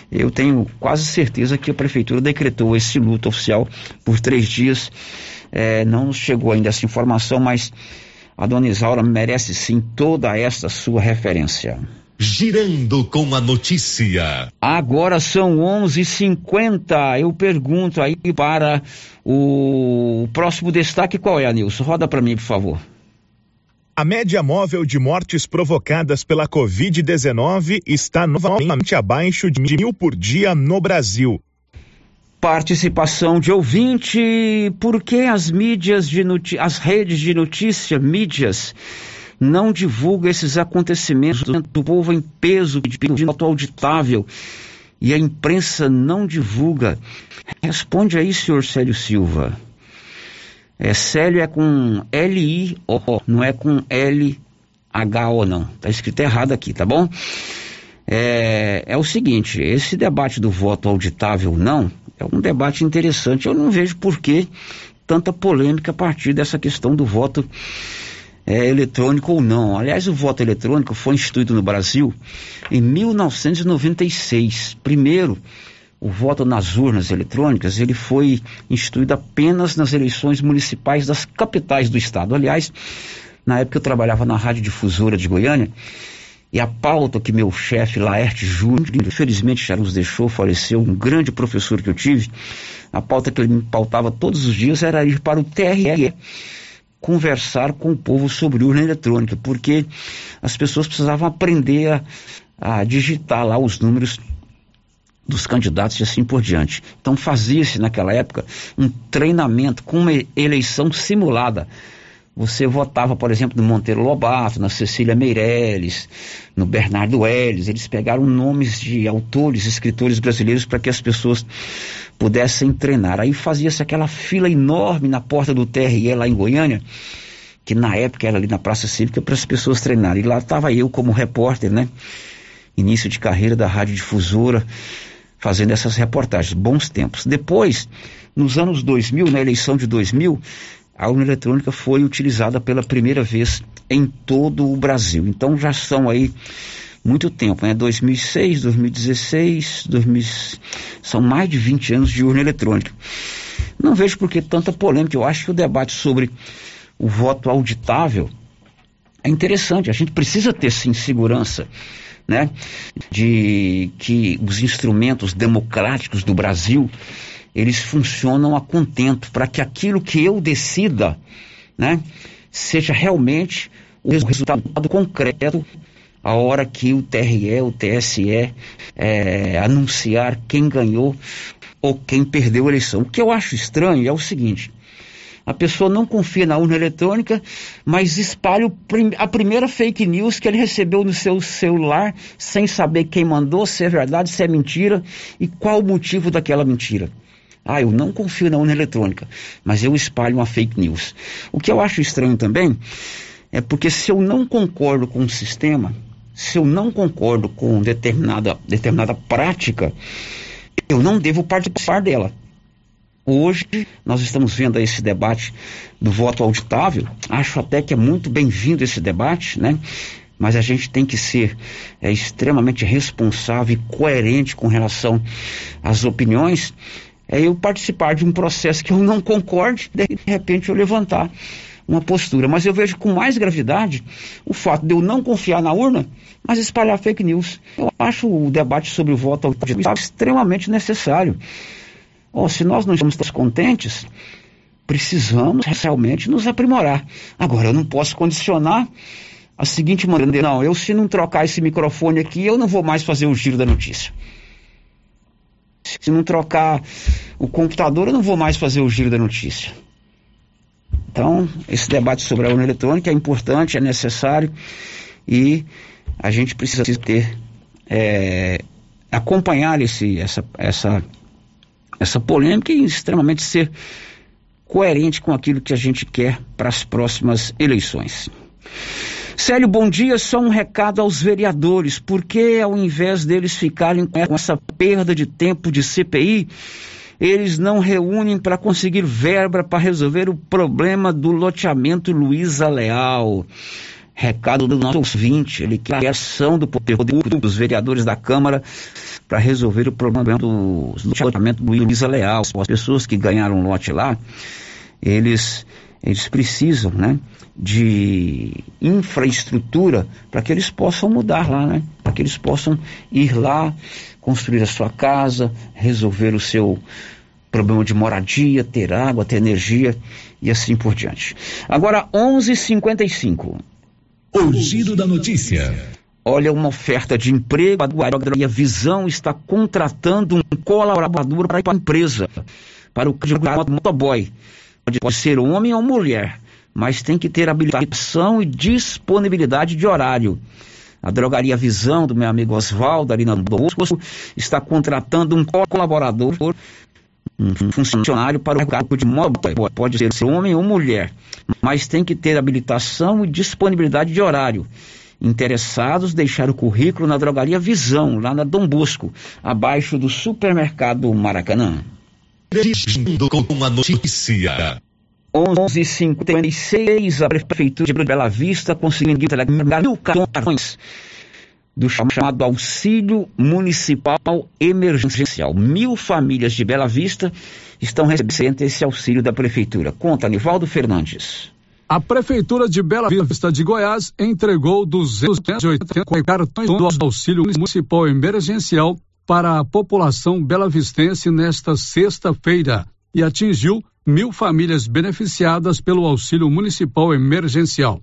Eu tenho quase certeza que a prefeitura decretou esse luto oficial por três dias. É, não chegou ainda essa informação, mas a dona Isaura merece sim toda essa sua referência. Girando com a notícia. Agora são 11:50. Eu pergunto aí para o próximo destaque qual é, Nilson? Roda para mim, por favor. A média móvel de mortes provocadas pela Covid-19 está novamente abaixo de mil por dia no Brasil. Participação de ouvinte, por que as mídias de as redes de notícia, mídias, não divulgam esses acontecimentos do povo em peso de nota auditável e a imprensa não divulga? Responde aí, senhor Célio Silva. É, Célio é com L-I-O, não é com L-H-O, não. Tá escrito errado aqui, tá bom? É, é o seguinte, esse debate do voto auditável ou não é um debate interessante. Eu não vejo por que tanta polêmica a partir dessa questão do voto é, eletrônico ou não. Aliás, o voto eletrônico foi instituído no Brasil em 1996. Primeiro, o voto nas urnas eletrônicas ele foi instituído apenas nas eleições municipais das capitais do estado. Aliás, na época eu trabalhava na rádio difusora de Goiânia e a pauta que meu chefe Laerte Júnior, infelizmente já nos deixou, faleceu, um grande professor que eu tive, a pauta que ele me pautava todos os dias era ir para o TRE conversar com o povo sobre urna eletrônica, porque as pessoas precisavam aprender a, a digitar lá os números dos candidatos e assim por diante. Então fazia-se naquela época um treinamento com uma eleição simulada. Você votava, por exemplo, no Monteiro Lobato, na Cecília Meirelles, no Bernardo Ellis. Eles pegaram nomes de autores, escritores brasileiros para que as pessoas pudessem treinar. Aí fazia-se aquela fila enorme na porta do TRE lá em Goiânia, que na época era ali na Praça Cívica para as pessoas treinarem. E lá estava eu como repórter, né? Início de carreira da Rádio Difusora fazendo essas reportagens. Bons tempos. Depois, nos anos 2000, na eleição de 2000, a urna eletrônica foi utilizada pela primeira vez em todo o Brasil. Então já são aí muito tempo, né? 2006, 2016, 2000, são mais de 20 anos de urna eletrônica. Não vejo por que tanta polêmica. Eu acho que o debate sobre o voto auditável é interessante. A gente precisa ter sim segurança né, de que os instrumentos democráticos do Brasil eles funcionam a contento para que aquilo que eu decida, né, seja realmente o resultado concreto a hora que o TRE, o TSE é, anunciar quem ganhou ou quem perdeu a eleição. O que eu acho estranho é o seguinte: a pessoa não confia na urna eletrônica, mas espalha a primeira fake news que ele recebeu no seu celular, sem saber quem mandou, se é verdade, se é mentira e qual o motivo daquela mentira. Ah, eu não confio na urna eletrônica, mas eu espalho uma fake news. O que eu acho estranho também é porque se eu não concordo com o sistema, se eu não concordo com determinada, determinada prática, eu não devo participar dela. Hoje nós estamos vendo esse debate do voto auditável. Acho até que é muito bem-vindo esse debate, né? Mas a gente tem que ser é, extremamente responsável e coerente com relação às opiniões. É eu participar de um processo que eu não concorde, de repente eu levantar uma postura. Mas eu vejo com mais gravidade o fato de eu não confiar na urna, mas espalhar fake news. Eu acho o debate sobre o voto auditável extremamente necessário. Oh, se nós não estamos contentes, precisamos realmente nos aprimorar. Agora, eu não posso condicionar a seguinte maneira: não, eu se não trocar esse microfone aqui, eu não vou mais fazer o giro da notícia. Se não trocar o computador, eu não vou mais fazer o giro da notícia. Então, esse debate sobre a urna eletrônica é importante, é necessário e a gente precisa ter, é, acompanhar esse, essa, essa, essa polêmica e extremamente ser coerente com aquilo que a gente quer para as próximas eleições. Célio, bom dia. Só um recado aos vereadores. Por que, ao invés deles ficarem com essa perda de tempo de CPI, eles não reúnem para conseguir verba para resolver o problema do loteamento Luiza Leal? Recado do nosso ouvinte, ele quer a ação do poder dos vereadores da Câmara para resolver o problema do loteamento do Luiza Leal. As pessoas que ganharam lote lá, eles, eles precisam, né? de infraestrutura para que eles possam mudar lá, né? Para que eles possam ir lá, construir a sua casa, resolver o seu problema de moradia, ter água, ter energia e assim por diante. Agora 11:55. O giro da notícia. Olha uma oferta de emprego, a Visão está contratando um colaborador para a empresa, para o motoboy. Pode ser homem ou mulher mas tem que ter habilitação e disponibilidade de horário. A drogaria Visão, do meu amigo Oswaldo, ali na Bosco, está contratando um colaborador, um funcionário para o cargo de móvel. Pode ser homem ou mulher, mas tem que ter habilitação e disponibilidade de horário. Interessados, deixar o currículo na drogaria Visão, lá na Dom Bosco, abaixo do supermercado Maracanã. Com a notícia. 11:56 a prefeitura de Bela Vista conseguiu entregar mil cartões do chamado auxílio municipal emergencial. Mil famílias de Bela Vista estão recebendo esse auxílio da prefeitura. Conta, Nivaldo Fernandes. A Prefeitura de Bela Vista de Goiás entregou 280 cartões do auxílio municipal emergencial para a população belavistense nesta sexta-feira e atingiu mil famílias beneficiadas pelo auxílio municipal emergencial.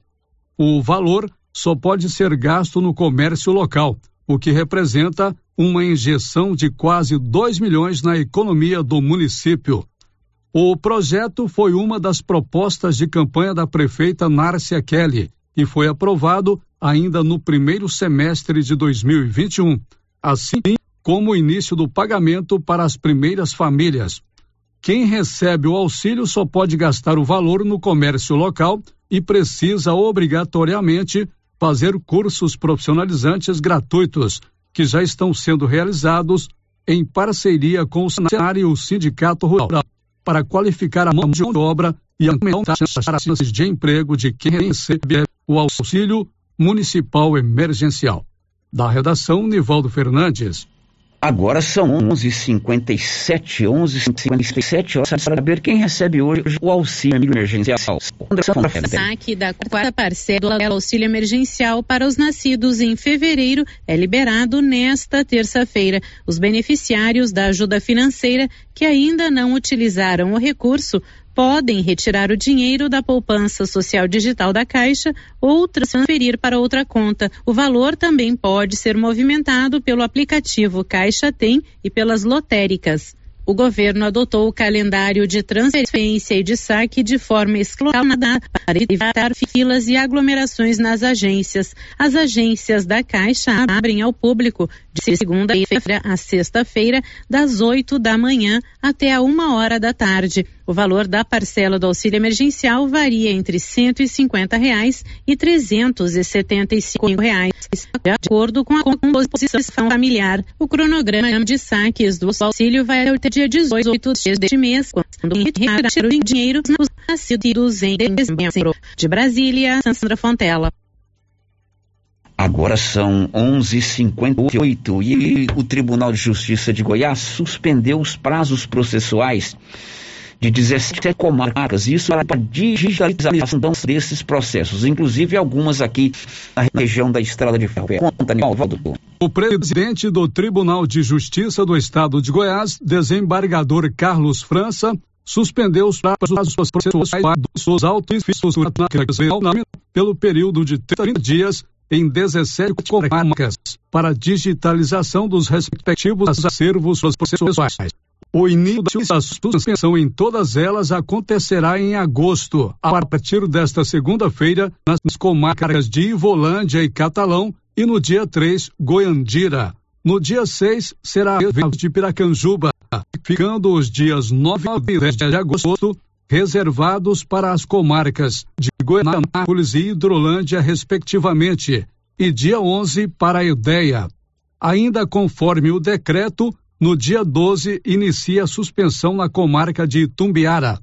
O valor só pode ser gasto no comércio local, o que representa uma injeção de quase 2 milhões na economia do município. O projeto foi uma das propostas de campanha da prefeita Nárcia Kelly e foi aprovado ainda no primeiro semestre de 2021, assim como o início do pagamento para as primeiras famílias, quem recebe o auxílio só pode gastar o valor no comércio local e precisa obrigatoriamente fazer cursos profissionalizantes gratuitos, que já estão sendo realizados em parceria com o Senar e o Sindicato Rural, para qualificar a mão de obra e aumentar as chances de emprego de quem recebe o auxílio municipal emergencial. Da redação, Nivaldo Fernandes. Agora são 11h57, 11h57 horas para saber quem recebe hoje o auxílio emergencial. Saque da quarta parcela do auxílio emergencial para os nascidos em fevereiro é liberado nesta terça-feira. Os beneficiários da ajuda financeira que ainda não utilizaram o recurso podem retirar o dinheiro da poupança social digital da Caixa ou transferir para outra conta. O valor também pode ser movimentado pelo aplicativo Caixa Tem e pelas lotéricas. O governo adotou o calendário de transferência e de saque de forma exclusiva para evitar filas e aglomerações nas agências. As agências da Caixa abrem ao público de segunda-feira a sexta-feira, das 8 da manhã até a uma hora da tarde. O valor da parcela do auxílio emergencial varia entre 150 reais e 375 reais, de acordo com a composição familiar. O cronograma de saques do auxílio vai até dia 18 deste mês, quando retirar o dinheiro nos nascidos em dezembro. De Brasília, Sandra Fontela. Agora são 11:58 e o Tribunal de Justiça de Goiás suspendeu os prazos processuais de 17 comarcas. Isso para a digitalização desses processos, inclusive algumas aqui na região da Estrada de Ferro. Conta, Nivaldo. O presidente do Tribunal de Justiça do Estado de Goiás, desembargador Carlos França, suspendeu os prazos processuais dos autos pelo período de 30 dias em 17 comarcas para digitalização dos respectivos acervos processuais. O início da suspensão em todas elas acontecerá em agosto, a partir desta segunda-feira, nas comarcas de Ivolândia e Catalão, e no dia 3, Goiandira. No dia 6, será evento de Piracanjuba, ficando os dias 9 e 10 de agosto reservados para as comarcas de Goianápolis e Hidrolândia, respectivamente, e dia 11 para a Edeia. Ainda conforme o decreto, no dia 12 inicia a suspensão na comarca de Itumbiara.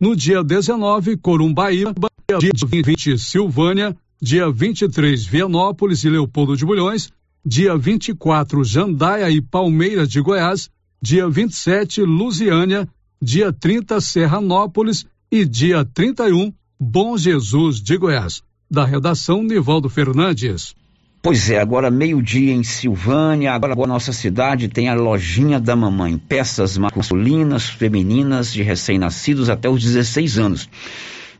No dia 19, Corumbaíba, dia 20, Silvânia, dia 23, Vianópolis e Leopoldo de Bulhões, dia 24, Jandaia e Palmeiras de Goiás, dia 27, Lusiânia, dia 30, Serranópolis e dia 31, Bom Jesus de Goiás. Da redação, Nivaldo Fernandes. Pois é, agora meio-dia em Silvânia, agora a nossa cidade tem a lojinha da mamãe, peças masculinas, femininas, de recém-nascidos até os 16 anos.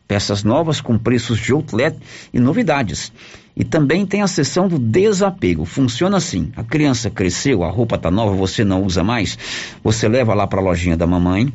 Peças novas com preços de outlet e novidades. E também tem a seção do desapego. Funciona assim: a criança cresceu, a roupa tá nova, você não usa mais, você leva lá para a lojinha da mamãe.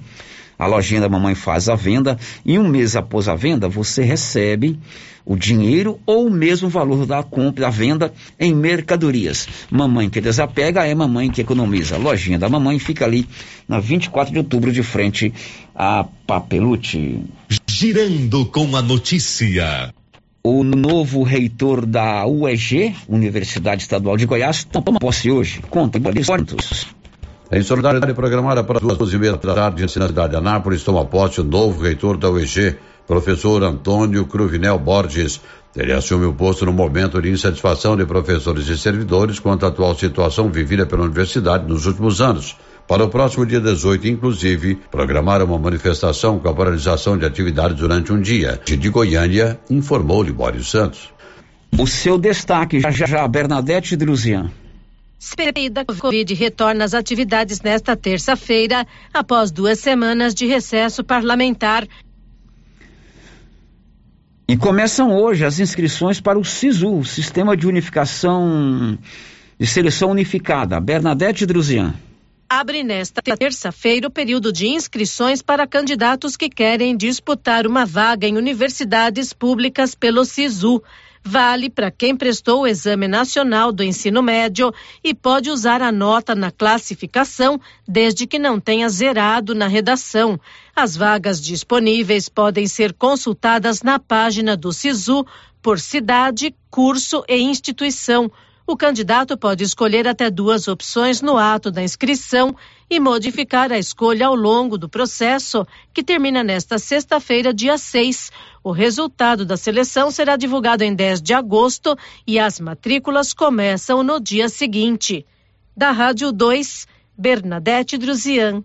A lojinha da mamãe faz a venda e um mês após a venda você recebe o dinheiro ou o mesmo valor da compra, da venda em mercadorias. Mamãe que desapega é mamãe que economiza. A lojinha da mamãe fica ali na 24 de outubro de frente a Papelute. Girando com a notícia. O novo reitor da UEG, Universidade Estadual de Goiás, toma posse hoje. Conta, quantos? Em solidariedade programada para duas e meia da tarde na cidade de Anápolis, toma posse o novo reitor da UEG, professor Antônio Cruvinel Borges. Ele assume o posto no momento de insatisfação de professores e servidores quanto à atual situação vivida pela universidade nos últimos anos. Para o próximo dia 18, inclusive, programaram uma manifestação com a paralisação de atividades durante um dia. De Goiânia, informou Libório Santos. O seu destaque, já já, Bernadette Druzian. CPI da Covid retorna às atividades nesta terça-feira, após duas semanas de recesso parlamentar. E começam hoje as inscrições para o SISU, Sistema de Unificação de Seleção Unificada. Bernadette Druzian. Abre nesta terça-feira o período de inscrições para candidatos que querem disputar uma vaga em universidades públicas pelo SISU vale para quem prestou o Exame Nacional do Ensino Médio e pode usar a nota na classificação desde que não tenha zerado na redação. As vagas disponíveis podem ser consultadas na página do SISU por cidade, curso e instituição. O candidato pode escolher até duas opções no ato da inscrição e modificar a escolha ao longo do processo, que termina nesta sexta-feira, dia 6. O resultado da seleção será divulgado em 10 de agosto e as matrículas começam no dia seguinte. Da Rádio 2, Bernadette Druzian.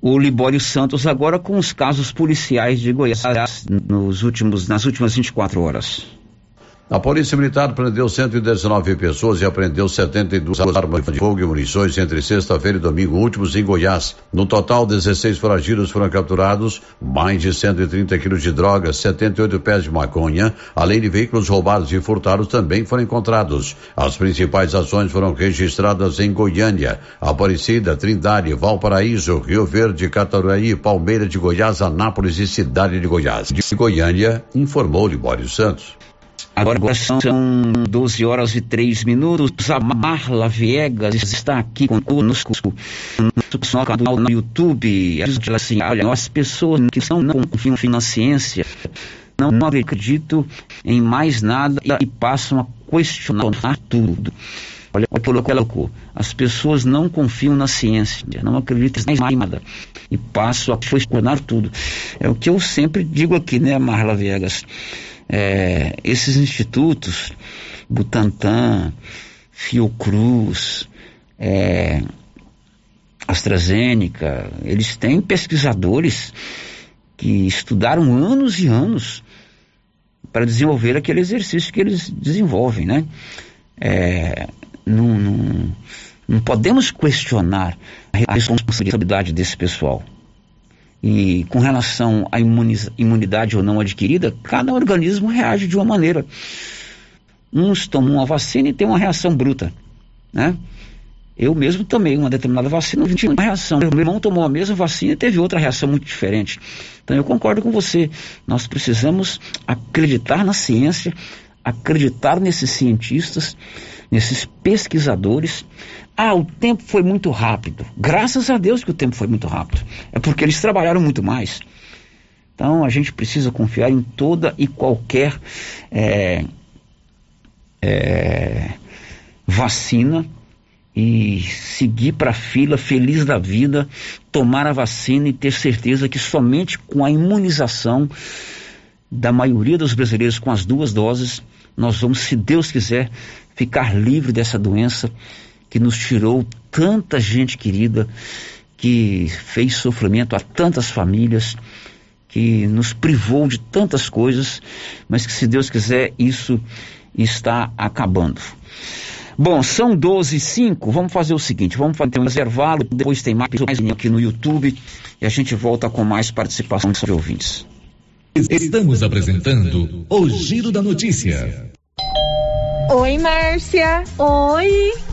O Libório Santos agora com os casos policiais de Goiás nos últimos, nas últimas 24 horas. A Polícia Militar prendeu 119 pessoas e apreendeu 72 armas de fogo e munições entre sexta-feira e domingo últimos em Goiás. No total, 16 foragidos foram capturados, mais de 130 quilos de drogas, 78 pés de maconha, além de veículos roubados e furtados também foram encontrados. As principais ações foram registradas em Goiânia, Aparecida, Trindade, Valparaíso, Rio Verde, Cataraí, Palmeira de Goiás, Anápolis e Cidade de Goiás. De Goiânia, informou Libório Santos. Agora são 12 horas e 3 minutos. A Marla Viegas está aqui conosco no canal no YouTube. Assim, olha, as pessoas que são, não confiam na ciência, não, acreditam em mais nada e passam a questionar tudo. Olha, ela colocou, as pessoas não confiam na ciência, não acreditam em nada e passam a questionar tudo. É o que eu sempre digo aqui, né, Marla Viegas? É, esses institutos, Butantan, Fiocruz, é, AstraZeneca, eles têm pesquisadores que estudaram anos e anos para desenvolver aquele exercício que eles desenvolvem, né? É, não, não, não podemos questionar a responsabilidade desse pessoal. E com relação à imunidade ou não adquirida, cada organismo reage de uma maneira. Uns tomam uma vacina e tem uma reação bruta, né? Eu mesmo tomei uma determinada vacina, não tive uma reação. Meu irmão tomou a mesma vacina e teve outra reação muito diferente. Então eu concordo com você. Nós precisamos acreditar na ciência, acreditar nesses cientistas, nesses pesquisadores. Ah, o tempo foi muito rápido. Graças a Deus que o tempo foi muito rápido. É porque eles trabalharam muito mais. Então a gente precisa confiar em toda e qualquer é, é, vacina e seguir para a fila feliz da vida, tomar a vacina e ter certeza que somente com a imunização da maioria dos brasileiros com as duas doses, nós vamos, se Deus quiser, ficar livre dessa doença que nos tirou tanta gente querida, que fez sofrimento a tantas famílias, que nos privou de tantas coisas, mas que se Deus quiser, isso está acabando. Bom, são 12 e 5. Vamos fazer o seguinte: vamos fazer um intervalo. Depois tem mais, mais aqui no YouTube e a gente volta com mais participação de ouvintes. Estamos apresentando o Giro da Notícia. Oi, Márcia. Oi.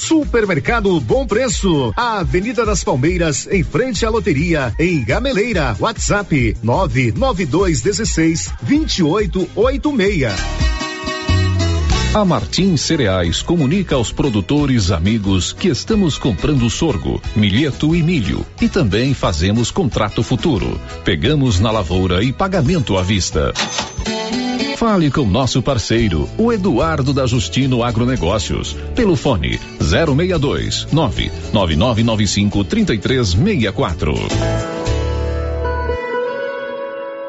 Supermercado Bom Preço, a Avenida das Palmeiras, em frente à loteria, em Gameleira. WhatsApp 99216 2886. A Martins Cereais comunica aos produtores amigos que estamos comprando sorgo, milheto e milho e também fazemos contrato futuro. Pegamos na lavoura e pagamento à vista. Fale com nosso parceiro, o Eduardo da Justino Agronegócios, pelo fone 062 99995 3364.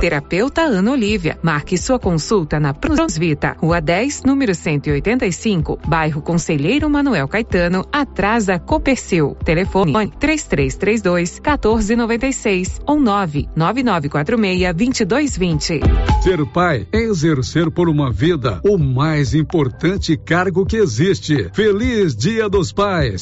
Terapeuta Ana Olívia. Marque sua consulta na Vita, Rua 10, número 185, bairro Conselheiro Manuel Caetano, atrás da Copercil. Telefone 3332 1496 ou 99946 2220. Ser pai é exercer por uma vida o mais importante cargo que existe. Feliz Dia dos Pais!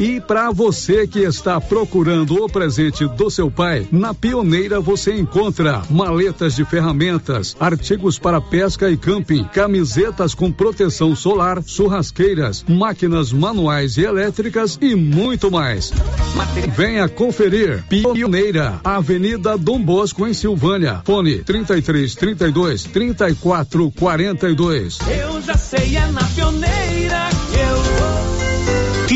E para você que está procurando o presente do seu pai, na Pioneira você encontra maletas de ferramentas, artigos para pesca e camping, camisetas com proteção solar, churrasqueiras, máquinas manuais e elétricas e muito mais. Venha conferir Pioneira, Avenida Dom Bosco em Silvânia. Fone 33 32 34 42. Eu já sei é na pioneira.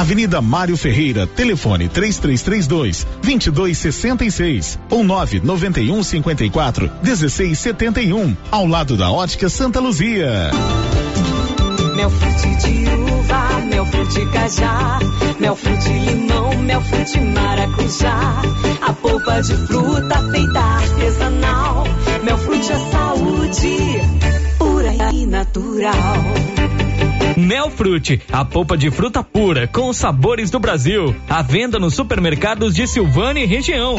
Avenida Mário Ferreira, telefone 3332 2266 ou 991 54 1671, ao lado da Ótica Santa Luzia. Mel frute de uva, mel frute cajá, mel frute limão, mel frute maracujá. A polpa de fruta feita artesanal, mel frute é saúde, pura e natural. Melfrute, a polpa de fruta pura com os sabores do Brasil. À venda nos supermercados de Silvânia e região.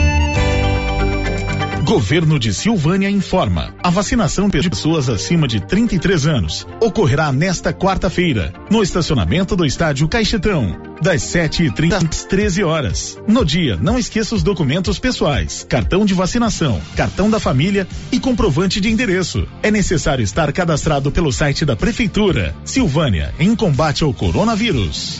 Governo de Silvânia informa. A vacinação de pessoas acima de 33 anos ocorrerá nesta quarta-feira, no estacionamento do estádio Caixetão, das 7h30 às 13 horas. No dia, não esqueça os documentos pessoais, cartão de vacinação, cartão da família e comprovante de endereço. É necessário estar cadastrado pelo site da Prefeitura. Silvânia, em combate ao coronavírus.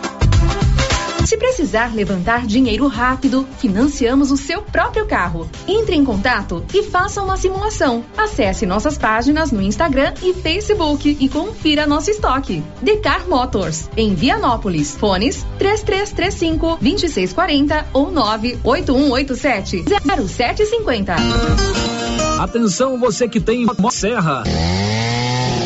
Se precisar levantar dinheiro rápido, financiamos o seu próprio carro. Entre em contato e faça uma simulação. Acesse nossas páginas no Instagram e Facebook e confira nosso estoque. Decar Motors, em Vianópolis. Fones 3335 2640 ou 98187 0750. Atenção você que tem serra.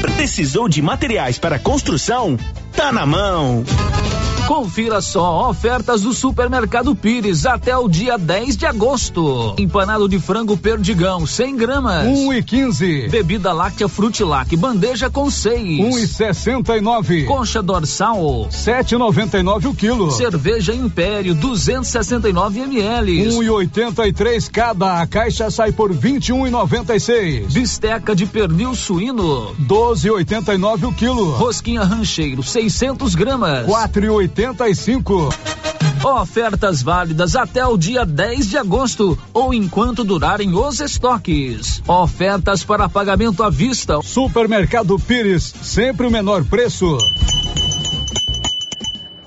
Precisou de materiais para construção? Tá na mão. Confira só ofertas do Supermercado Pires até o dia 10 de agosto. Empanado de frango perdigão, 100 gramas. 1 um e 15. Bebida láctea Frutilac, bandeja com 6. 1 um e 69. Concha dorsal, 7,99 o quilo. Cerveja Império, 269 ml. 1 um e 83 cada. A caixa sai por 21,96. Bisteca de pernil suíno, 12,89 o quilo. Rosquinha rancheiro, 600 gramas. 4,89 75. Ofertas válidas até o dia 10 de agosto ou enquanto durarem os estoques. Ofertas para pagamento à vista. Supermercado Pires, sempre o menor preço.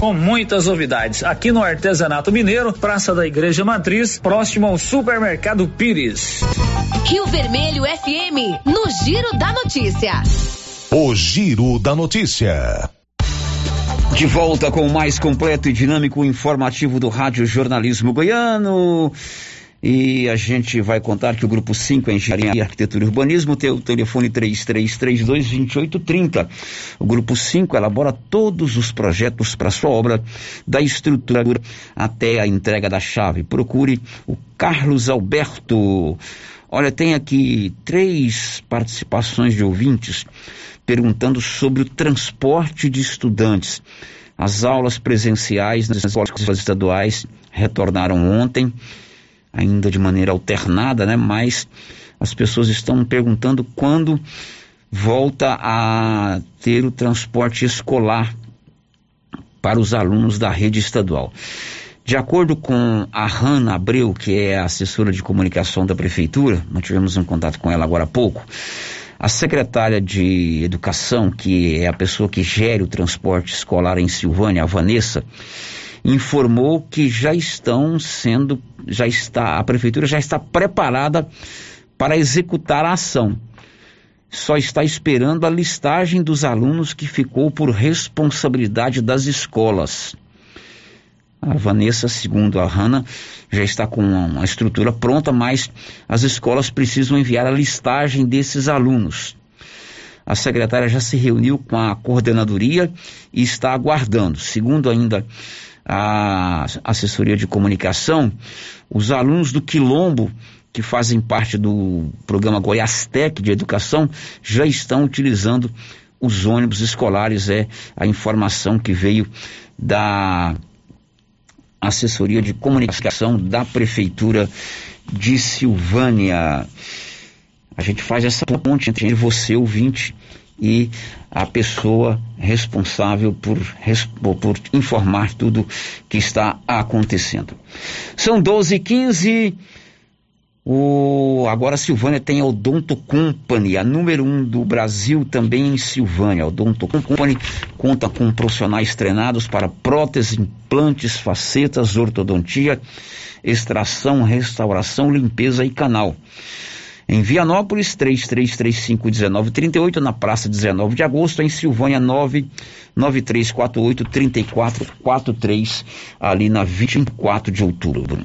com muitas novidades aqui no Artesanato Mineiro, Praça da Igreja Matriz, próximo ao Supermercado Pires. Rio Vermelho FM, no Giro da Notícia. O Giro da Notícia. De volta com o mais completo e dinâmico informativo do Rádio Jornalismo Goiano. E a gente vai contar que o Grupo 5 Engenharia, Arquitetura e Urbanismo tem o telefone 3332-2830. O Grupo 5 elabora todos os projetos para sua obra, da estrutura até a entrega da chave. Procure o Carlos Alberto. Olha, tem aqui três participações de ouvintes perguntando sobre o transporte de estudantes. As aulas presenciais nas escolas estaduais retornaram ontem, ainda de maneira alternada, né? Mas as pessoas estão perguntando quando volta a ter o transporte escolar para os alunos da rede estadual. De acordo com a Hanna Abreu, que é a assessora de comunicação da prefeitura, nós tivemos um contato com ela agora há pouco, a secretária de Educação, que é a pessoa que gere o transporte escolar em Silvânia, a Vanessa, informou que já estão sendo, já está, a prefeitura já está preparada para executar a ação. Só está esperando a listagem dos alunos que ficou por responsabilidade das escolas. A Vanessa, segundo a Hanna, já está com uma estrutura pronta, mas as escolas precisam enviar a listagem desses alunos. A secretária já se reuniu com a coordenadoria e está aguardando. Segundo ainda a assessoria de comunicação, os alunos do Quilombo, que fazem parte do programa Goiás Tech de Educação, já estão utilizando os ônibus escolares. É a informação que veio da assessoria de comunicação da Prefeitura de Silvânia. A gente faz essa ponte entre você, ouvinte, e a pessoa responsável por, por informar tudo que está acontecendo. São 12 h 15 o, agora Silvânia tem a Odonto Company, a número um do Brasil também em Silvânia. A Odonto Company conta com profissionais treinados para próteses, implantes, facetas, ortodontia, extração, restauração, limpeza e canal. Em Vianópolis, 3335-1938, na Praça 19 de Agosto, em Silvânia, 99348-3443, ali na 24 de outubro.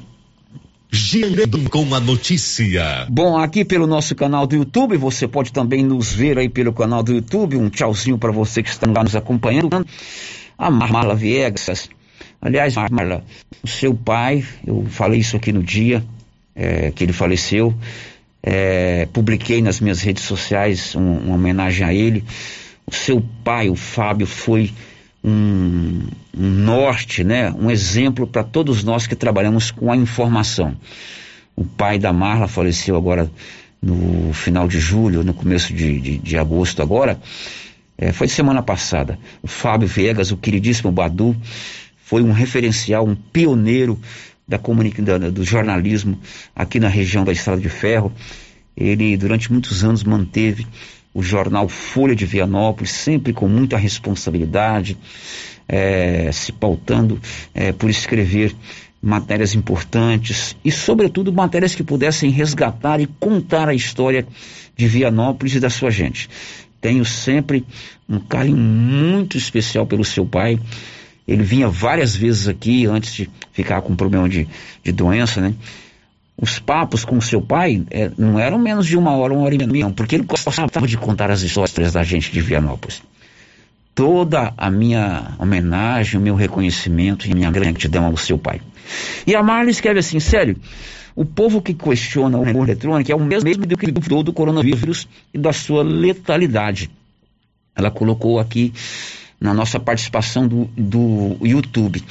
Girando com a notícia. Bom, aqui pelo nosso canal do YouTube, você pode também nos ver aí pelo canal do YouTube. Um tchauzinho para você que está nos acompanhando. A Marla Viegas. Aliás, Marla, o seu pai, eu falei isso aqui no dia é, que ele faleceu. É, publiquei nas minhas redes sociais um, uma homenagem a ele. O seu pai, o Fábio, foi um, um norte, né, um exemplo para todos nós que trabalhamos com a informação. O pai da Marla faleceu agora no final de julho, no começo de, de, de agosto agora. É, foi semana passada. O Fábio Viegas, o queridíssimo Badu, foi um referencial, um pioneiro da comunicação, do jornalismo aqui na região da Estrada de Ferro. Ele, durante muitos anos, manteve o jornal Folha de Vianópolis, sempre com muita responsabilidade, é, se pautando é, por escrever matérias importantes e, sobretudo, matérias que pudessem resgatar e contar a história de Vianópolis e da sua gente. Tenho sempre um carinho muito especial pelo seu pai. Ele vinha várias vezes aqui antes de ficar com problema de, de doença, né? os papos com seu pai é, não eram menos de uma hora, uma hora e meia, porque ele gostava de contar as histórias da gente de Vianópolis. Toda a minha homenagem, o meu reconhecimento e minha gratidão ao seu pai. E a Marla escreve assim, sério, o povo que questiona o negócio eletrônico é o mesmo do que duvidou do coronavírus e da sua letalidade. Ela colocou aqui na nossa participação do, do YouTube.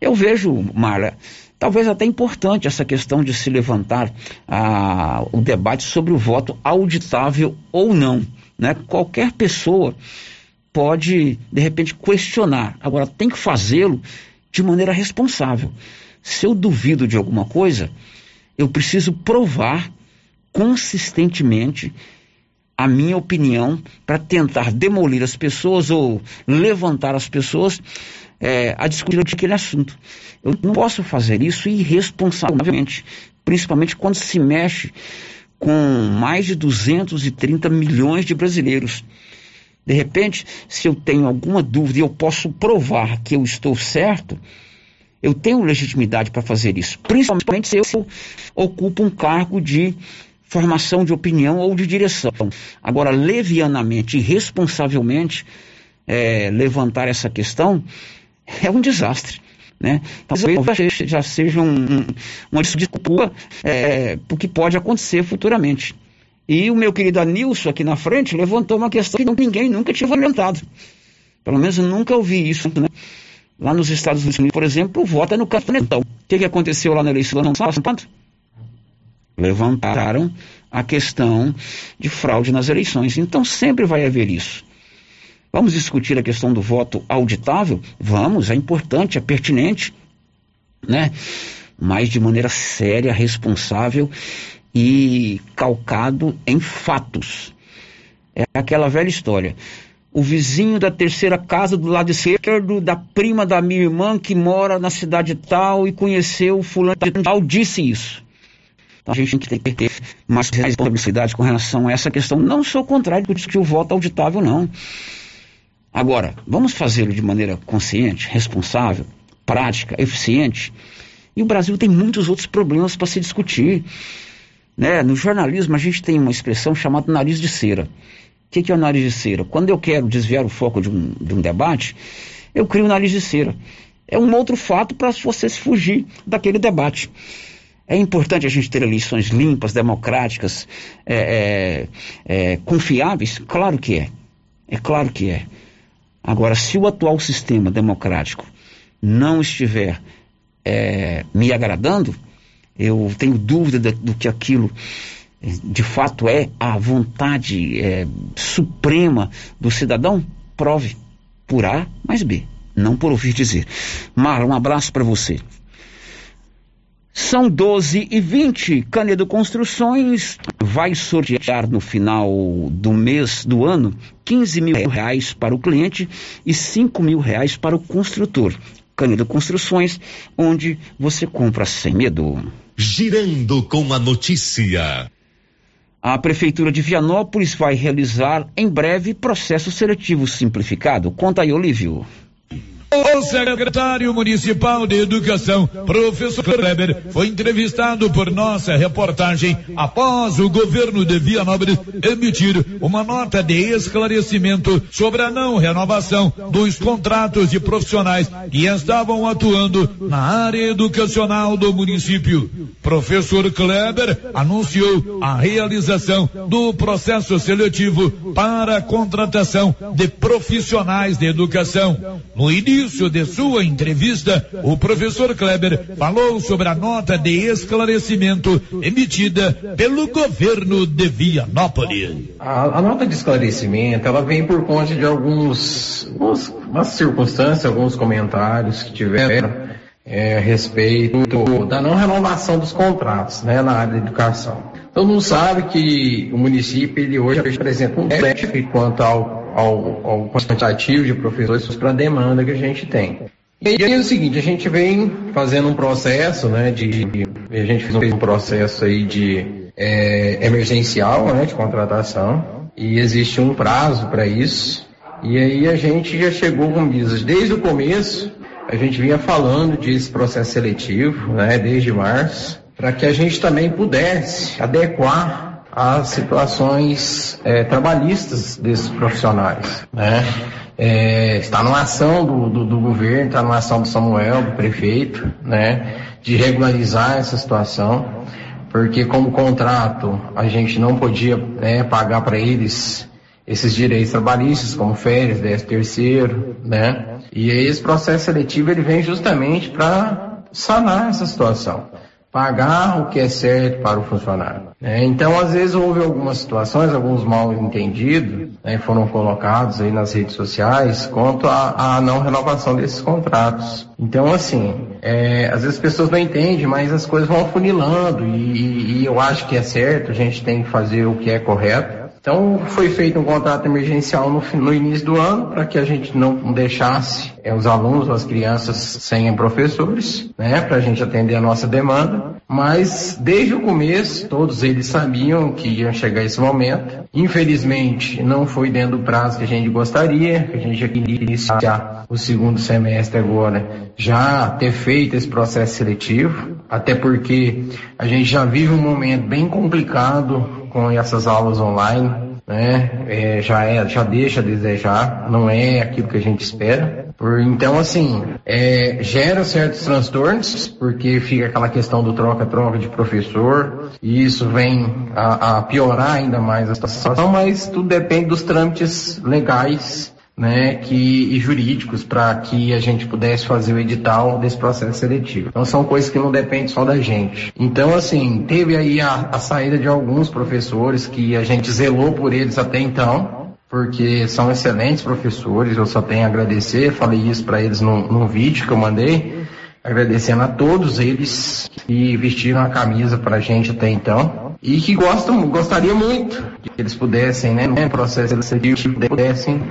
Eu vejo, Marla, Talvez até importante essa questão de se levantar ah, o debate sobre o voto auditável ou não. Né? Qualquer pessoa pode, de repente, questionar. Agora, tem que fazê-lo de maneira responsável. Se eu duvido de alguma coisa, eu preciso provar consistentemente a minha opinião para tentar demolir as pessoas ou levantar as pessoas é, a discutir aquele assunto. Eu não posso fazer isso irresponsavelmente, principalmente quando se mexe com mais de 230 milhões de brasileiros. De repente, se eu tenho alguma dúvida e eu posso provar que eu estou certo, eu tenho legitimidade para fazer isso, principalmente se eu ocupo um cargo de formação de opinião ou de direção. Agora, levianamente e responsavelmente é, levantar essa questão é um desastre. Né? Talvez já seja um, um, uma desculpa é, para o que pode acontecer futuramente. E o meu querido Anilson aqui na frente levantou uma questão que ninguém nunca tinha levantado. Pelo menos eu nunca ouvi isso. Né? Lá nos Estados Unidos, por exemplo, é no canetão. O que, que aconteceu lá na eleição do ano passado? Levantaram a questão de fraude nas eleições. Então sempre vai haver isso. Vamos discutir a questão do voto auditável? Vamos, é importante, é pertinente, né? Mas de maneira séria, responsável e calcado em fatos. É aquela velha história. O vizinho da terceira casa do lado esquerdo da prima da minha irmã que mora na cidade tal e conheceu o fulano tal disse isso. Então a gente tem que ter mais responsabilidade com relação a essa questão. Não sou contrário de discutir o voto auditável, não. Agora, vamos fazê-lo de maneira consciente, responsável, prática, eficiente. E o Brasil tem muitos outros problemas para se discutir. Né? No jornalismo, a gente tem uma expressão chamada nariz de cera. O que, que é o nariz de cera? Quando eu quero desviar o foco de um, de um debate, eu crio o nariz de cera. É um outro fato para você se fugir daquele debate. É importante a gente ter eleições limpas, democráticas, é, é, é, confiáveis? Claro que é. É claro que é. Agora, se o atual sistema democrático não estiver é, me agradando, eu tenho dúvida de, do que aquilo é, de fato é a vontade é, suprema do cidadão, prove por A mais B, não por ouvir dizer. Mara, um abraço para você. São 12 e 20. Canedo Construções vai sortear no final do mês do ano 15 mil reais para o cliente e 5 mil reais para o construtor. Canedo Construções, onde você compra sem medo. Girando com a notícia. A Prefeitura de Vianópolis vai realizar em breve processo seletivo simplificado. Conta aí, Olívio. O secretário municipal de educação, professor Kleber, foi entrevistado por nossa reportagem após o governo de Vianópolis emitir uma nota de esclarecimento sobre a não renovação dos contratos de profissionais que estavam atuando na área educacional do município. Professor Kleber anunciou a realização do processo seletivo para a contratação de profissionais de educação. No início início de sua entrevista, o professor Kleber falou sobre a nota de esclarecimento emitida pelo governo de Vianópolis. A, a nota de esclarecimento, ela vem por conta de alguns, algumas circunstâncias, alguns comentários que tiveram é, a respeito da não renovação dos contratos né, na área da educação. Todo mundo sabe que o município ele hoje apresenta um déficit quanto ao ao, ao quantitativo de professores para a demanda que a gente tem. E aí é o seguinte, a gente vem fazendo um processo, né, de, a gente fez um processo aí de é, emergencial, né, de contratação, e existe um prazo para isso, e aí a gente já chegou com visas desde o começo, a gente vinha falando desse processo seletivo, né, desde março, para que a gente também pudesse adequar as situações é, trabalhistas desses profissionais. Né? É, está numa ação do, do, do, governo, está numa ação do Samuel, do prefeito, né, de regularizar essa situação, porque como contrato a gente não podia né, pagar para eles esses direitos trabalhistas, como férias, 10 terceiro, né? E esse processo seletivo ele vem justamente para sanar essa situação pagar o que é certo para o funcionário. É, então, às vezes, houve algumas situações, alguns mal entendidos, né, foram colocados aí nas redes sociais quanto à não renovação desses contratos. Então, assim, é, às vezes as pessoas não entendem, mas as coisas vão funilando e, e eu acho que é certo, a gente tem que fazer o que é correto. Então foi feito um contrato emergencial no, no início do ano para que a gente não deixasse é, os alunos, as crianças sem professores, né, para a gente atender a nossa demanda. Mas desde o começo todos eles sabiam que ia chegar esse momento. Infelizmente não foi dentro do prazo que a gente gostaria, que a gente já queria iniciar o segundo semestre agora, já ter feito esse processo seletivo, até porque a gente já vive um momento bem complicado com essas aulas online. né? É, já é, já deixa a desejar, não é aquilo que a gente espera. Por, então, assim, é, gera certos transtornos, porque fica aquela questão do troca-troca de professor, e isso vem a, a piorar ainda mais a situação, mas tudo depende dos trâmites legais né, que, e jurídicos para que a gente pudesse fazer o edital desse processo seletivo. Então são coisas que não dependem só da gente. Então, assim, teve aí a, a saída de alguns professores que a gente zelou por eles até então, porque são excelentes professores, eu só tenho a agradecer, falei isso para eles num, num vídeo que eu mandei, agradecendo a todos eles que vestiram a camisa para a gente até então e que gostam, gostaria muito que eles pudessem, né, no processo seletivo, pudessem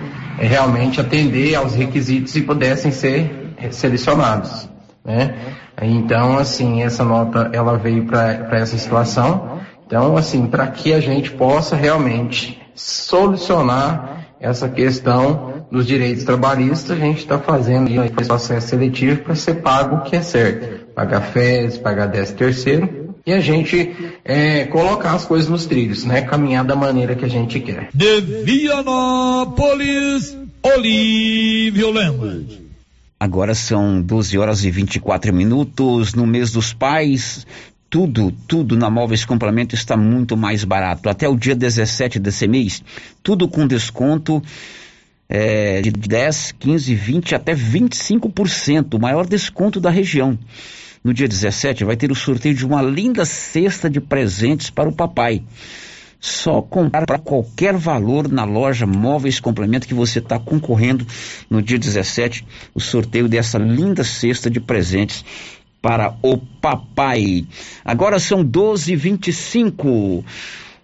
realmente atender aos requisitos e pudessem ser selecionados, né? Então, assim, essa nota ela veio para essa situação. Então, assim, para que a gente possa realmente solucionar essa questão dos direitos trabalhistas, a gente está fazendo aí o processo seletivo para ser pago o que é certo. Pagar férias, pagar 10 terceiro, e a gente é, colocar as coisas nos trilhos, né? Caminhar da maneira que a gente quer. De Vianópolis, Olívio Lemos. Agora são 12 horas e 24 minutos. No mês dos pais, tudo, tudo na Móveis Complemento está muito mais barato. Até o dia 17 desse mês, tudo com desconto é, de 10, 15, 20 até 25%, o maior desconto da região. No dia 17 vai ter o sorteio de uma linda cesta de presentes para o papai. Só comprar para qualquer valor na loja Móveis Complemento que você está concorrendo no dia 17, o sorteio dessa linda cesta de presentes para o papai. Agora são 12h25.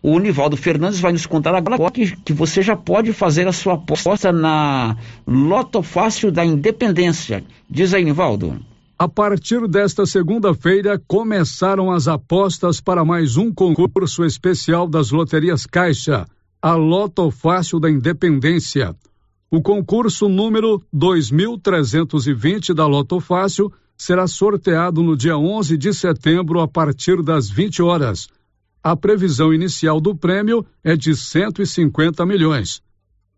O Nivaldo Fernandes vai nos contar agora que, que você já pode fazer a sua aposta na Loto Fácil da Independência. Diz aí, Nivaldo. A partir desta segunda-feira, começaram as apostas para mais um concurso especial das loterias Caixa, a Loto Fácil da Independência. O concurso número 2320 da Loto Fácil será sorteado no dia 11 de setembro a partir das 20 horas. A previsão inicial do prêmio é de 150 milhões.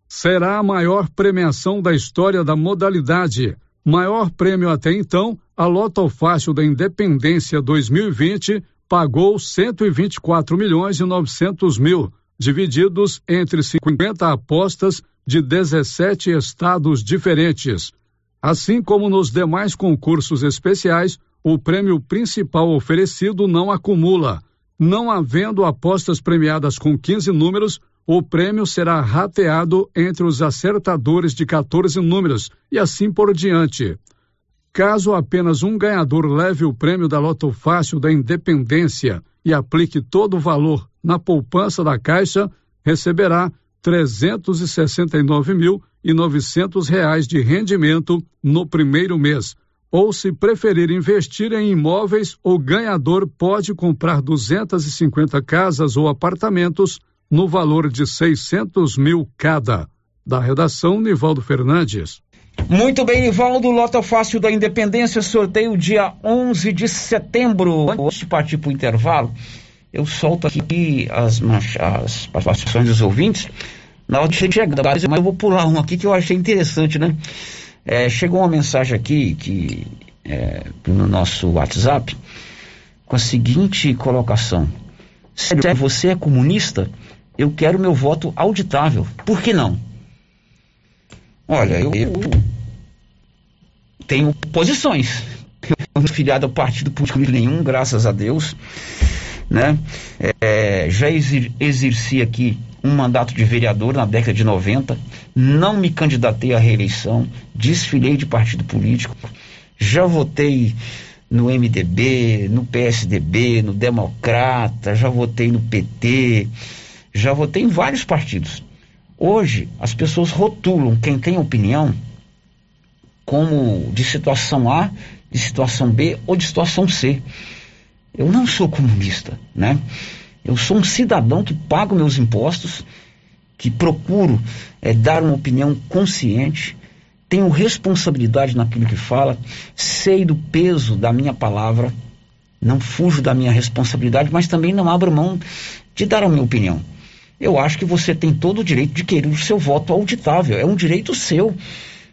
Será a maior premiação da história da modalidade. Maior prêmio até então, a Loto Fácil da Independência 2020 pagou 124 milhões e 900 mil, divididos entre 50 apostas de 17 estados diferentes. Assim como nos demais concursos especiais, o prêmio principal oferecido não acumula. Não havendo apostas premiadas com 15 números, o prêmio será rateado entre os acertadores de 14 números e assim por diante. Caso apenas um ganhador leve o prêmio da Loto Fácil da Independência e aplique todo o valor na poupança da Caixa, receberá 369.900 reais de rendimento no primeiro mês. Ou, se preferir investir em imóveis, o ganhador pode comprar 250 casas ou apartamentos no valor de 600 mil cada. Da redação, Nivaldo Fernandes. Muito bem, Nivaldo, Lota Fácil da Independência, sorteio dia 11 de setembro. Antes de partir para o intervalo, eu solto aqui as, as participações dos ouvintes. Na hora de chegar, mas eu vou pular um aqui que eu achei interessante, né? É, chegou uma mensagem aqui que, é, no nosso WhatsApp com a seguinte colocação: Se você é comunista, eu quero meu voto auditável. Por que não? Olha, eu, eu tenho posições. Eu não sou filiado a partido político nenhum, graças a Deus. Né? É, já exerci aqui um mandato de vereador na década de 90, não me candidatei à reeleição, desfilei de partido político, já votei no MDB, no PSDB, no Democrata, já votei no PT, já votei em vários partidos. Hoje, as pessoas rotulam quem tem opinião como de situação A, de situação B ou de situação C. Eu não sou comunista, né? Eu sou um cidadão que pago meus impostos, que procuro é, dar uma opinião consciente, tenho responsabilidade naquilo que fala, sei do peso da minha palavra, não fujo da minha responsabilidade, mas também não abro mão de dar a minha opinião. eu acho que você tem todo o direito de querer o seu voto auditável. É um direito seu,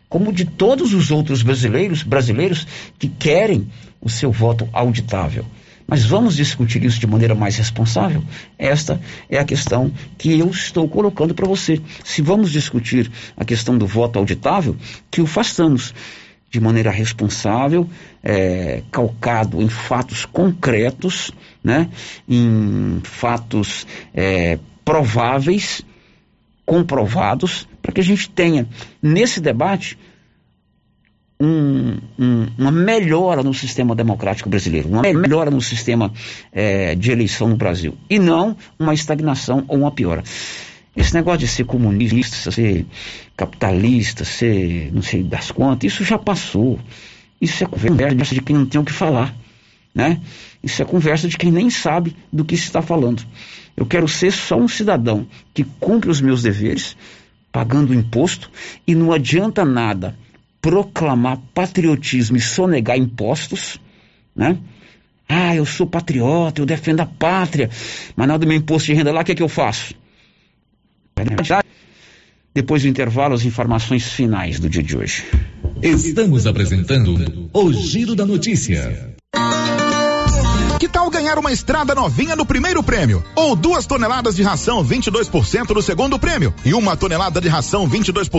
como de todos os outros brasileiros, brasileiros que querem o seu voto auditável. Mas vamos discutir isso de maneira mais responsável? Esta é a questão que eu estou colocando para você. Se vamos discutir a questão do voto auditável, que o façamos de maneira responsável, é, calcado em fatos concretos, né, em fatos é, prováveis, comprovados, para que a gente tenha nesse debate um, um, uma melhora no sistema democrático brasileiro, uma melhora no sistema é, de eleição no Brasil, e não uma estagnação ou uma piora. Esse negócio de ser comunista, ser capitalista, ser não sei das quantas, isso já passou. Isso é conversa de quem não tem o que falar. Né? Isso é conversa de quem nem sabe do que se está falando. Eu quero ser só um cidadão que cumpre os meus deveres, pagando imposto, e não adianta nada proclamar patriotismo e sonegar impostos, né? Ah, eu sou patriota, eu defendo a pátria, mas na hora do meu imposto de renda lá, o que é que eu faço? Depois do intervalo, as informações finais do dia de hoje. Estamos apresentando o Giro da Notícia. Que tal ganhar uma estrada novinha no primeiro prêmio? Ou duas toneladas de ração 22% no segundo prêmio? E uma tonelada de ração 22%